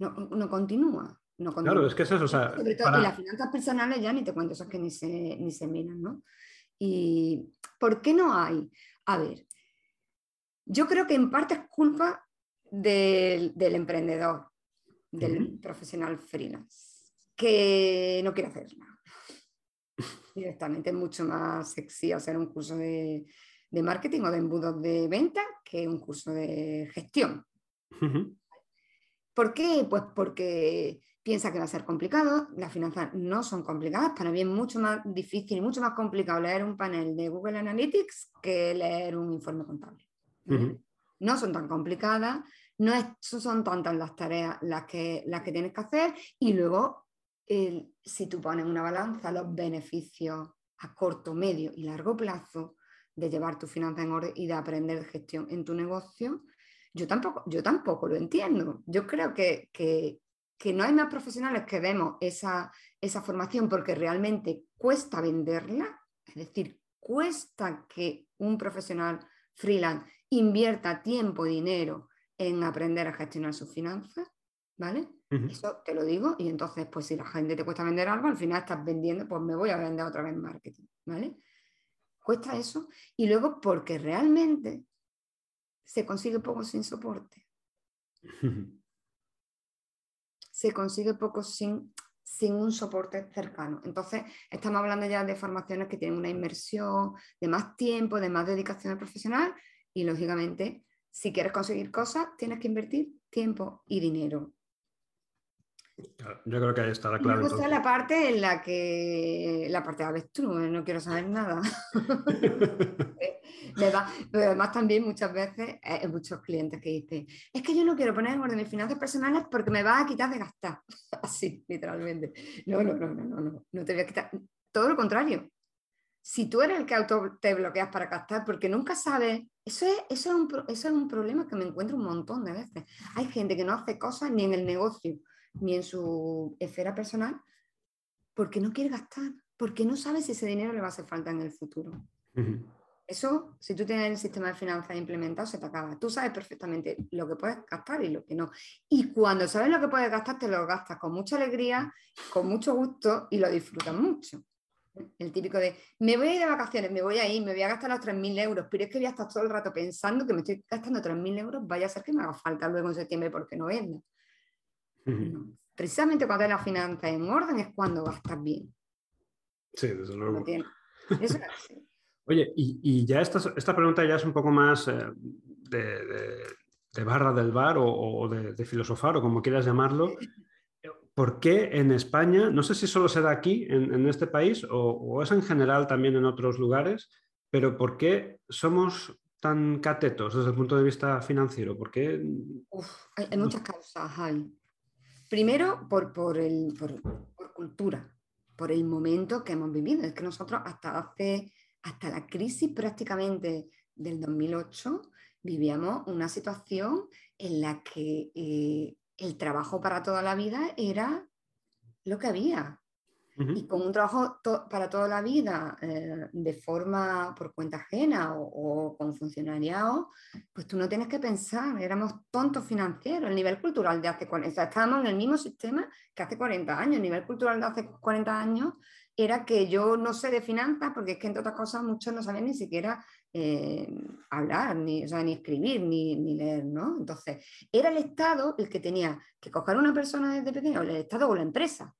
A: No, no continúa. No
B: Claro, es que es eso. O sea,
A: Sobre todo, las finanzas personales ya ni te cuento, esas que ni se, ni se miran, ¿no? ¿Y por qué no hay? A ver, yo creo que en parte es culpa del, emprendedor, del profesional freelance, que no quiere hacer nada. Directamente es mucho más sexy hacer un curso de, marketing o de embudos de venta que un curso de gestión. ¿Por qué? Pues porque piensa que va a ser complicado, las finanzas no son complicadas, para mí es mucho más difícil y mucho más complicado leer un panel de Google Analytics que leer un informe contable. No son tan complicadas, no son tantas las tareas las que, las que tienes que hacer y luego si tú pones una balanza, los beneficios a corto, medio y largo plazo de llevar tu finanza en orden y de aprender de gestión en tu negocio, yo tampoco, yo tampoco lo entiendo. Yo creo que, que, no hay más profesionales que demos esa, esa formación porque realmente cuesta venderla, es decir, cuesta que un profesional freelance invierta tiempo y dinero en aprender a gestionar sus finanzas, ¿vale? Eso te lo digo y entonces, pues si la gente te cuesta vender algo, al final estás vendiendo, pues me voy a vender otra vez marketing, ¿vale? Cuesta eso y luego porque realmente se consigue poco sin soporte. se consigue poco sin, sin un soporte cercano. Entonces, estamos hablando ya de formaciones que tienen una inmersión, de más tiempo, de más dedicación profesional y, lógicamente, si quieres conseguir cosas, tienes que invertir tiempo y dinero.
B: Yo creo que ahí está la clave.
A: Me la parte en la que la parte de avestruz, no quiero saber nada. Pero además también muchas veces hay eh, muchos clientes que dicen, es que yo no quiero poner en orden mis finanzas personales porque me va a quitar de gastar. Así, literalmente. No, no, no, no, no, no, no te voy a quitar. Todo lo contrario. Si tú eres el que auto te bloqueas para gastar, porque nunca sabes, eso es, eso, es un, eso es un problema que me encuentro un montón de veces. Hay gente que no hace cosas ni en el negocio ni en su esfera personal, porque no quiere gastar, porque no sabe si ese dinero le va a hacer falta en el futuro. Eso, si tú tienes el sistema de finanzas implementado, se te acaba. Tú sabes perfectamente lo que puedes gastar y lo que no. Y cuando sabes lo que puedes gastar, te lo gastas con mucha alegría, con mucho gusto y lo disfrutas mucho. El típico de, me voy a ir de vacaciones, me voy a ir, me voy a gastar los 3.000 euros, pero es que voy a estar todo el rato pensando que me estoy gastando 3.000 euros, vaya a ser que me haga falta luego en septiembre porque no venda. Precisamente cuando la finanza en orden es cuando gastas bien.
B: Sí, desde luego. Oye, y, ya esta, esta, pregunta ya es un poco más eh, de, barra del bar o, de, filosofar o como quieras llamarlo. ¿Por qué en España, no sé si solo se da aquí, en, este país, o, es en general también en otros lugares, pero por qué somos tan catetos desde el punto de vista financiero? ¿Por qué?
A: hay, muchas causas, hay. Primero, por, por, el, por, cultura, por el momento que hemos vivido. Es que nosotros hasta hace, hasta la crisis prácticamente del 2008, vivíamos una situación en la que eh, el trabajo para toda la vida era lo que había. Y con un trabajo para toda la vida eh, de forma por cuenta ajena o, con funcionariado, pues tú no tienes que pensar, éramos tontos financieros. El nivel cultural de hace 40 estábamos en el mismo sistema que hace 40 años. El nivel cultural de hace 40 años era que yo no sé de finanzas, porque es que entre otras cosas muchos no sabían ni siquiera eh, hablar, ni, ni escribir, ni, ni, leer, ¿no? Entonces, era el Estado el que tenía que coger a una persona desde pequeño, el Estado o la empresa,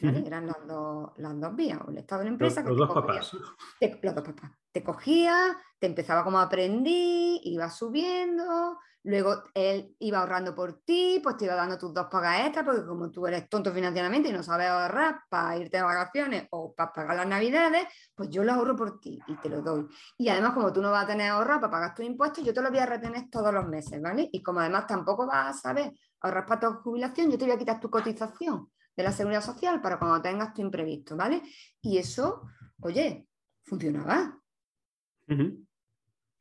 A: eran las dos, las dos vías, o el estado de la empresa.
B: Los, dos papás.
A: Te, los dos papás. Te cogía, te empezaba como aprendí, iba subiendo, luego él iba ahorrando por ti, pues te iba dando tus dos pagas extras, porque como tú eres tonto financieramente y no sabes ahorrar para irte de vacaciones o para pagar las navidades, pues yo lo ahorro por ti y te lo doy. Y además, como tú no vas a tener ahorrado para pagar tus impuestos, yo te lo voy a retener todos los meses, ¿vale? Y como además tampoco vas a saber ahorrar para tu jubilación, yo te voy a quitar tu cotización de la seguridad social para cuando tengas tu imprevisto, ¿vale? Y eso, oye, funcionaba.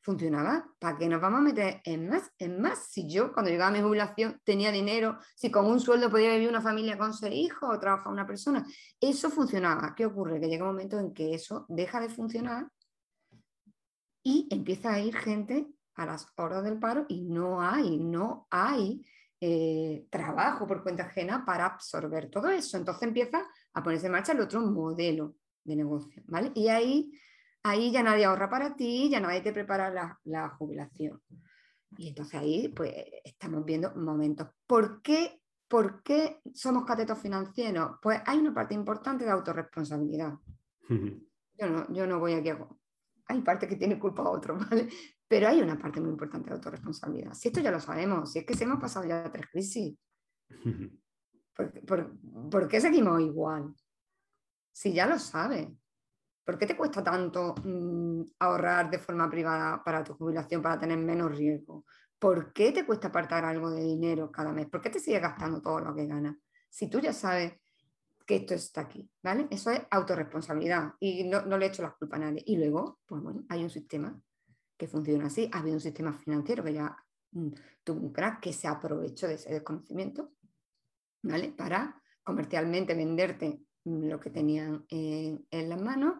A: Funcionaba. ¿Para qué nos vamos a meter en más? En más, si yo cuando llegaba a mi jubilación tenía dinero, si con un sueldo podía vivir una familia con seis hijos o trabajar una persona, eso funcionaba. ¿Qué ocurre? Que llega un momento en que eso deja de funcionar y empieza a ir gente a las horas del paro y no hay, no hay eh, trabajo por cuenta ajena para absorber todo eso. Entonces empieza a ponerse en marcha el otro modelo de negocio, ¿vale? Y ahí, ahí ya nadie ahorra para ti, ya nadie te prepara la, jubilación. Y entonces ahí pues estamos viendo momentos. ¿Por qué, ¿Por qué somos catetos financieros? Pues hay una parte importante de autorresponsabilidad. Yo no, yo no voy aquí a... Hay parte que tiene culpa a otro, ¿vale? Pero hay una parte muy importante de autorresponsabilidad. Si esto ya lo sabemos, si es que se hemos pasado ya tres crisis, ¿por, qué seguimos igual? Si ya lo sabes, ¿por qué te cuesta tanto mm, ahorrar de forma privada para tu jubilación para tener menos riesgo? ¿Por qué te cuesta apartar algo de dinero cada mes? ¿Por qué te sigues gastando todo lo que ganas? Si tú ya sabes que esto está aquí, ¿vale? Eso es autorresponsabilidad y no, no le echo las culpas a nadie. Y luego, pues bueno, hay un sistema que funciona así. Ha habido un sistema financiero que ya mm, tuvo un crack que se aprovechó de ese desconocimiento, ¿vale? Para comercialmente venderte mm, lo que tenían en las manos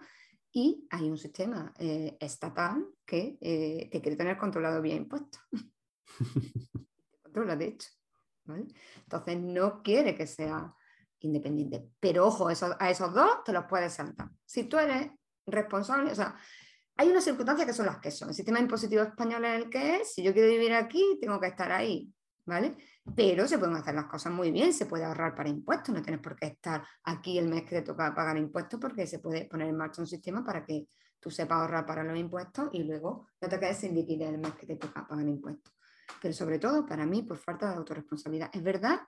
A: y hay un sistema eh, estatal que eh, te quiere tener controlado vía impuestos. controla, de hecho. ¿vale? Entonces no quiere que sea independiente. Pero ojo, a esos dos te los puedes saltar. Si tú eres responsable, o sea, hay unas circunstancias que son las que son. El sistema impositivo español es el que es. Si yo quiero vivir aquí, tengo que estar ahí. ¿Vale? Pero se pueden hacer las cosas muy bien, se puede ahorrar para impuestos, no tienes por qué estar aquí el mes que te toca pagar impuestos porque se puede poner en marcha un sistema para que tú sepas ahorrar para los impuestos y luego no te quedes sin liquidez el mes que te toca pagar impuestos. Pero sobre todo para mí, por falta de autorresponsabilidad. Es verdad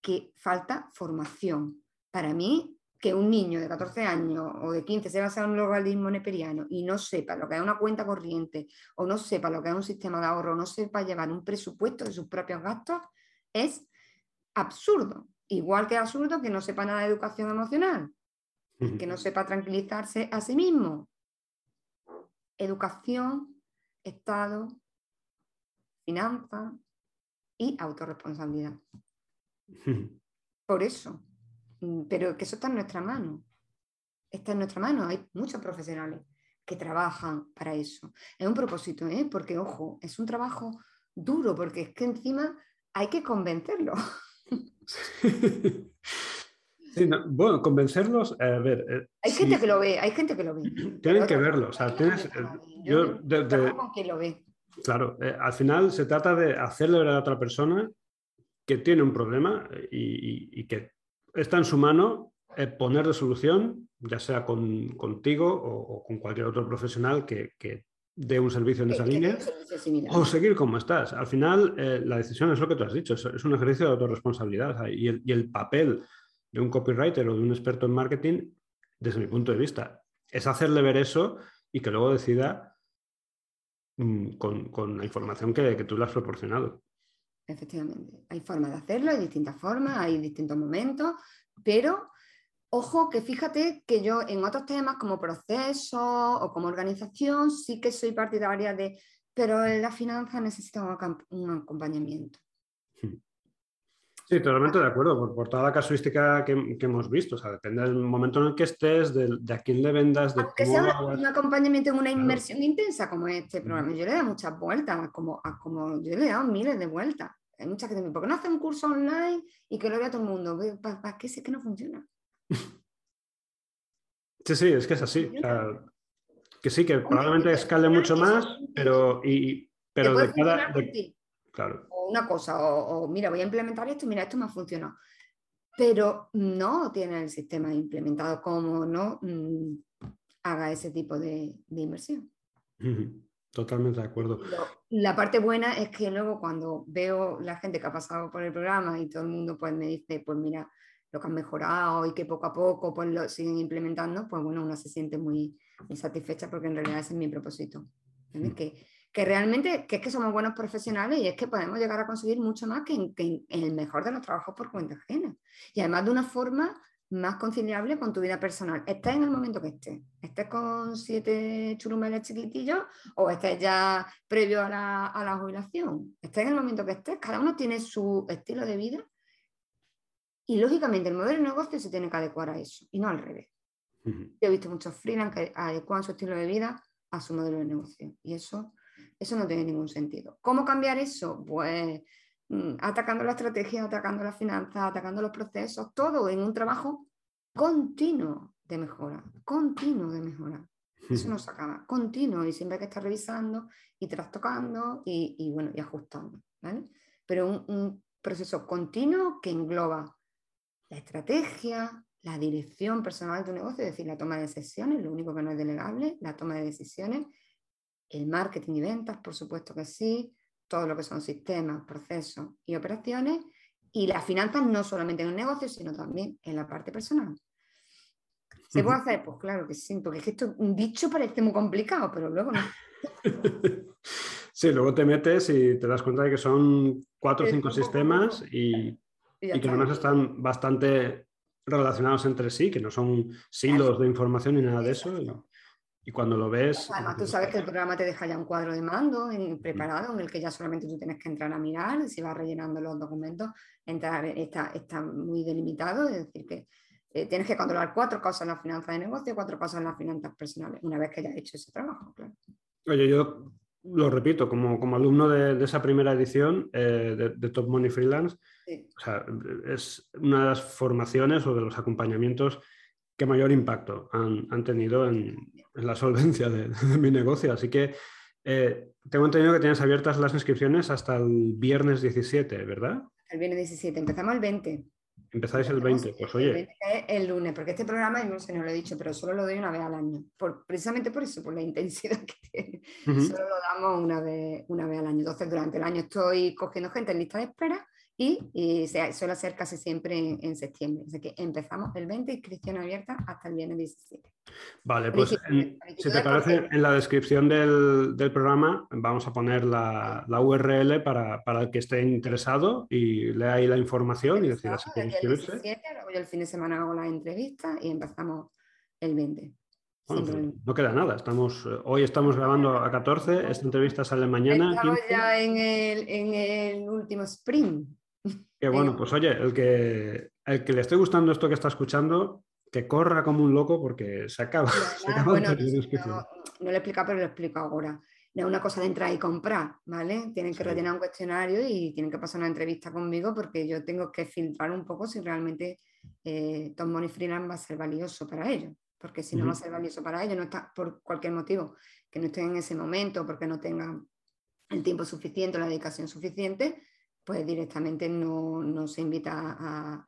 A: que falta formación. Para mí, que un niño de 14 años o de 15 se basa en un organismo neperiano y no sepa lo que es una cuenta corriente o no sepa lo que es un sistema de ahorro, o no sepa llevar un presupuesto de sus propios gastos, es absurdo. Igual que absurdo que no sepa nada de educación emocional, que no sepa tranquilizarse a sí mismo. Educación, Estado, finanzas y autorresponsabilidad. Por eso, pero que eso está en nuestra mano. Está en nuestra mano. Hay muchos profesionales que trabajan para eso. Es un propósito, ¿eh? porque, ojo, es un trabajo duro, porque es que encima hay que convencerlo.
B: bueno, convencerlos, a ver.
A: Eh, hay gente que lo ve, hay gente que lo ve.
B: Tienen que verlo, o sea, tienes. Eh, yo,
A: lo ve.
B: Claro, eh, al final se trata de hacerle ver a otra persona que tiene un problema y, que está en su mano poner solución, ya sea contigo o, con cualquier otro profesional que, dé un servicio en esa línea o seguir como estás. Al final, eh, la decisión es lo que tú has dicho, es, un ejercicio de autorresponsabilidad y el, papel de un copywriter o de un experto en marketing, desde mi punto de vista, es hacerle ver eso y que luego decida mm, con, la información que, que, tú le has proporcionado.
A: Efectivamente, hay formas de hacerlo, hay distintas formas, hay distintos momentos, pero Ojo que fíjate que yo en otros temas como proceso o como organización sí que soy partidaria de, pero en la finanza necesita un, acompañamiento.
B: Sí, totalmente de acuerdo, por, toda la casuística que, hemos visto. O sea, depende del momento en el que estés, de, a quién le vendas, de
A: Aunque sea un acompañamiento en una inmersión intensa como este programa, yo le doy muchas vueltas, como, como yo le he dado miles de vueltas. Hay muchas que dicen, ¿por qué no hace un curso online y que lo vea todo el mundo? ¿Para qué sé que no funciona?
B: Sí, sí, es que es así. que sí, que probablemente escale mucho más, pero, y, pero de cada...
A: claro. O una cosa, o, mira, voy a implementar esto, mira, esto me ha funcionado. Pero no tiene el sistema implementado como no mm, haga ese tipo de, inversión.
B: Totalmente de acuerdo.
A: la parte buena es que luego cuando veo la gente que ha pasado por el programa y todo el mundo pues me dice, pues mira, lo que han mejorado y que poco a poco pues lo siguen implementando, pues bueno, uno se siente muy, satisfecha porque en realidad ese es mi propósito. Mm. Que, que, realmente que es que somos buenos profesionales y es que podemos llegar a conseguir mucho más que en, el mejor de los trabajos por cuenta ajena. Y además de una forma más conciliable con tu vida personal. Estés en el momento que estés. Estés con siete churumeles chiquitillos o estés ya previo a la, a la jubilación. Estés en el momento que estés. Cada uno tiene su estilo de vida y lógicamente el modelo de negocio se tiene que adecuar a eso y no al revés. Yo he visto muchos freelance que adecuan su estilo de vida a su modelo de negocio y eso, eso no tiene ningún sentido. ¿Cómo cambiar eso? Pues atacando la estrategia, atacando las finanzas, atacando los procesos, todo en un trabajo continuo de mejora, continuo de mejora. Eso no se acaba, continuo y siempre hay que estar revisando y trastocando y, y bueno, y ajustando. Pero un, un proceso continuo que engloba la estrategia, la dirección personal de tu negocio, es decir, la toma de decisiones, lo único que no es delegable, la toma de decisiones, el marketing y ventas, por supuesto que sí, todo lo que son sistemas, procesos y operaciones, y las finanzas no solamente en el negocio, sino también en la parte personal. ¿Se puede hacer? Pues claro que sí, porque es que esto, un dicho parece muy complicado, pero luego no.
B: Sí, luego te metes y te das cuenta de que son cuatro o cinco sistemas y, y que además están bastante relacionados entre sí, que no son silos de información ni nada de eso. Y, cuando lo ves...
A: Además, tú sabes que el programa te deja ya un cuadro de mando en, preparado en el que ya solamente tú tienes que entrar a mirar, si vas rellenando los documentos, entrar, está, está muy delimitado, es decir, que eh, tienes que controlar cuatro cosas en la finanza de negocio, cuatro cosas en las finanzas personales, una vez que hayas hecho ese trabajo, claro.
B: Oye, yo lo repito, como, como alumno de, esa primera edición eh, de, Top Money Freelance, es una de las formaciones o de los acompañamientos que mayor impacto han, tenido en, la solvencia de, mi negocio. Así que eh, tengo entendido que tienes abiertas las inscripciones hasta el viernes 17, ¿verdad?
A: El viernes 17, empezamos el 20.
B: Empezáis el 20, pues oye.
A: El, lunes, porque este programa, no sé, no lo he dicho, pero solo lo doy una vez al año. Por, precisamente por eso, por la intensidad que tiene. Solo lo damos una vez, una vez al año. Entonces, durante el año estoy cogiendo gente en lista de espera y, se, suele hacer casi siempre en, septiembre. Así que empezamos el 20, inscripción abierta hasta el viernes 17.
B: Vale, pues si te parece, en la descripción del, del programa vamos a poner la, la URL para, para, el que esté interesado y lea ahí la información y decida si quiere inscribirse.
A: El 17, luego yo el fin de semana hago la entrevista y empezamos el 20.
B: Pues no queda nada. Estamos, eh, hoy estamos grabando a 14, esta entrevista sale mañana.
A: Estamos ya en el, en el último sprint.
B: Que bueno, pues oye, el que, el que le esté gustando esto que está escuchando, que corra como un loco porque se acaba. bueno,
A: no, lo he explicado, pero lo explico ahora. No es una cosa de entrar y comprar, ¿vale? Tienen que rellenar un cuestionario y tienen que pasar una entrevista conmigo porque yo tengo que filtrar un poco si realmente eh, Tom Money Freelance va a ser valioso para ellos. Porque si no va a ser valioso para ellos, no está por cualquier motivo, que no estén en ese momento, porque no tengan el tiempo suficiente, la dedicación suficiente, pues directamente no, se invita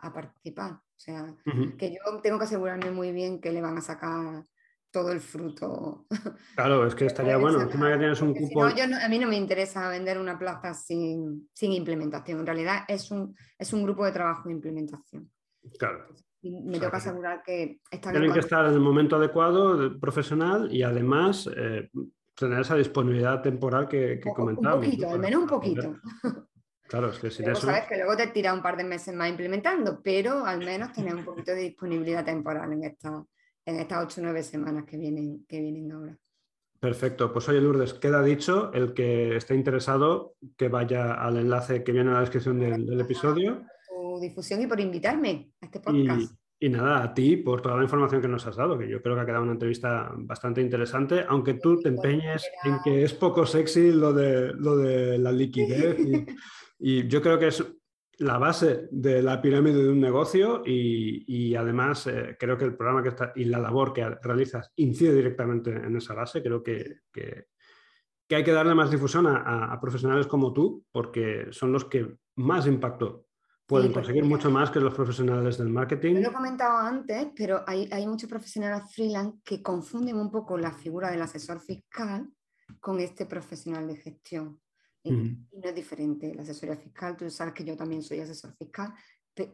A: a, participar. O sea, que yo tengo que asegurarme muy bien que le van a sacar todo el fruto.
B: Claro, es que estaría bueno. Encima que tienes un cupo...
A: a mí no me interesa vender una plaza sin, implementación. En realidad es un, es un grupo de trabajo de implementación.
B: Claro.
A: me que asegurar que
B: están Tienen que estar en el momento adecuado, profesional, y además eh, tener esa disponibilidad temporal que, que.
A: Un poquito, al menos un poquito.
B: Claro, es que si
A: eso... sabes que luego te tira un par de meses más implementando, pero al menos tener un poquito de disponibilidad temporal en, esta, en estas ocho o nueve semanas que vienen, que vienen ahora.
B: Perfecto. Pues oye, Lourdes, queda dicho el que esté interesado que vaya al enlace que viene en la descripción del, episodio.
A: Por difusión y por invitarme a este podcast.
B: Y, nada, a ti por toda la información que nos has dado, que yo creo que ha quedado una entrevista bastante interesante, aunque tú te empeñes en que es poco sexy lo de, lo de la liquidez. Y... Y yo creo que es la base de la pirámide de un negocio y, además eh, creo que el programa que está y la labor que realizas incide directamente en esa base. Creo que, hay que darle más difusión a, profesionales como tú porque son los que más impacto pueden conseguir mucho más que los profesionales del marketing.
A: Lo he comentado antes, pero hay, hay muchos profesionales freelance que confunden un poco la figura del asesor fiscal con este profesional de gestión. Y, no es diferente. La asesoría fiscal, tú sabes que yo también soy asesor fiscal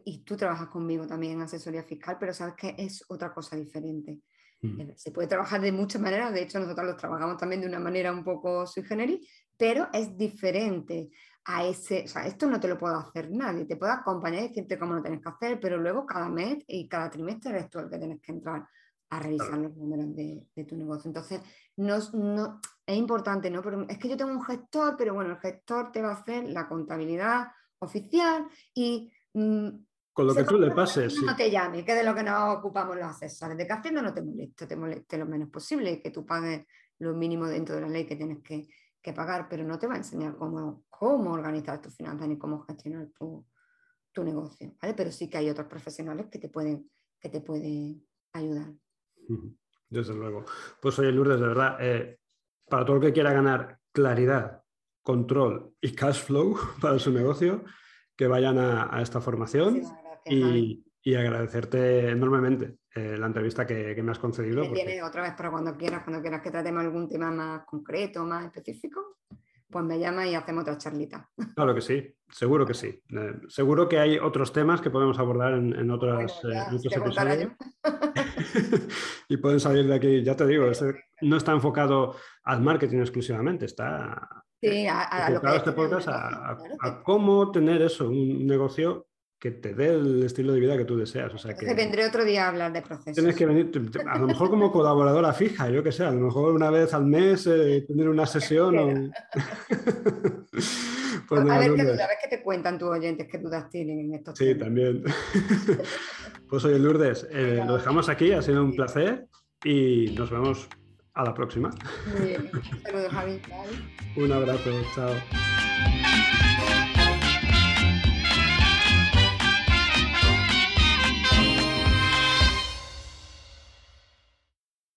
A: y tú trabajas conmigo también en asesoría fiscal, pero sabes que es otra cosa diferente. Eh, se puede trabajar de muchas maneras, de hecho nosotros lo trabajamos también de una manera un poco sui generis, pero es diferente a ese, o sea, esto no te lo puede hacer nadie, te puede acompañar y decirte cómo lo tienes que hacer, pero luego cada mes y cada trimestre eres tú el que tienes que entrar a revisar los números de, de, tu negocio. Entonces, no, no, es importante, ¿no? Pero es que yo tengo un gestor, pero bueno, el gestor te va a hacer la contabilidad oficial y...
B: Mm, con lo que tú le pases.
A: No te llame, que de lo que nos ocupamos los asesores, de que Hacienda no te moleste, te moleste lo menos posible y que tú pagues lo mínimo dentro de la ley que tienes que, que pagar, pero no te va a enseñar cómo, cómo organizar tus finanzas ni cómo gestionar tu, tu negocio, ¿vale? Pero sí que hay otros profesionales que te pueden, que te pueden ayudar.
B: Desde luego. Pues oye, Lourdes, de verdad, eh, para todo el que quiera ganar claridad, control y cash flow para su negocio, que vayan a, esta formación. y, y agradecerte enormemente eh, la entrevista que, me has concedido.
A: Me tienes otra vez para cuando quieras, cuando quieras que tratemos algún tema más concreto, más específico, pues me llama y hacemos otra charlita.
B: Claro que sí, seguro que sí. Eh, seguro que hay otros temas que podemos abordar en, otras, eh, otros episodios. y pueden salir de aquí, ya te digo, este no está enfocado al marketing exclusivamente, está
A: sí, a,
B: lo que este podcast a, cómo tener eso, un negocio que te dé el estilo de vida que tú deseas. O sea, que
A: vendré otro día a hablar de procesos.
B: Tienes que venir, a lo mejor como colaboradora fija, yo que sé, a lo mejor una vez al mes eh, tener una sesión. O...
A: pues a, ver qué dudas, qué te cuentan tus oyentes, qué dudas tienen en estos
B: Sí, también. pues oye, Lourdes, eh, lo dejamos aquí, ha sido un placer y nos vemos a la próxima.
A: Muy bien, saludos Javi.
B: Un abrazo, chao.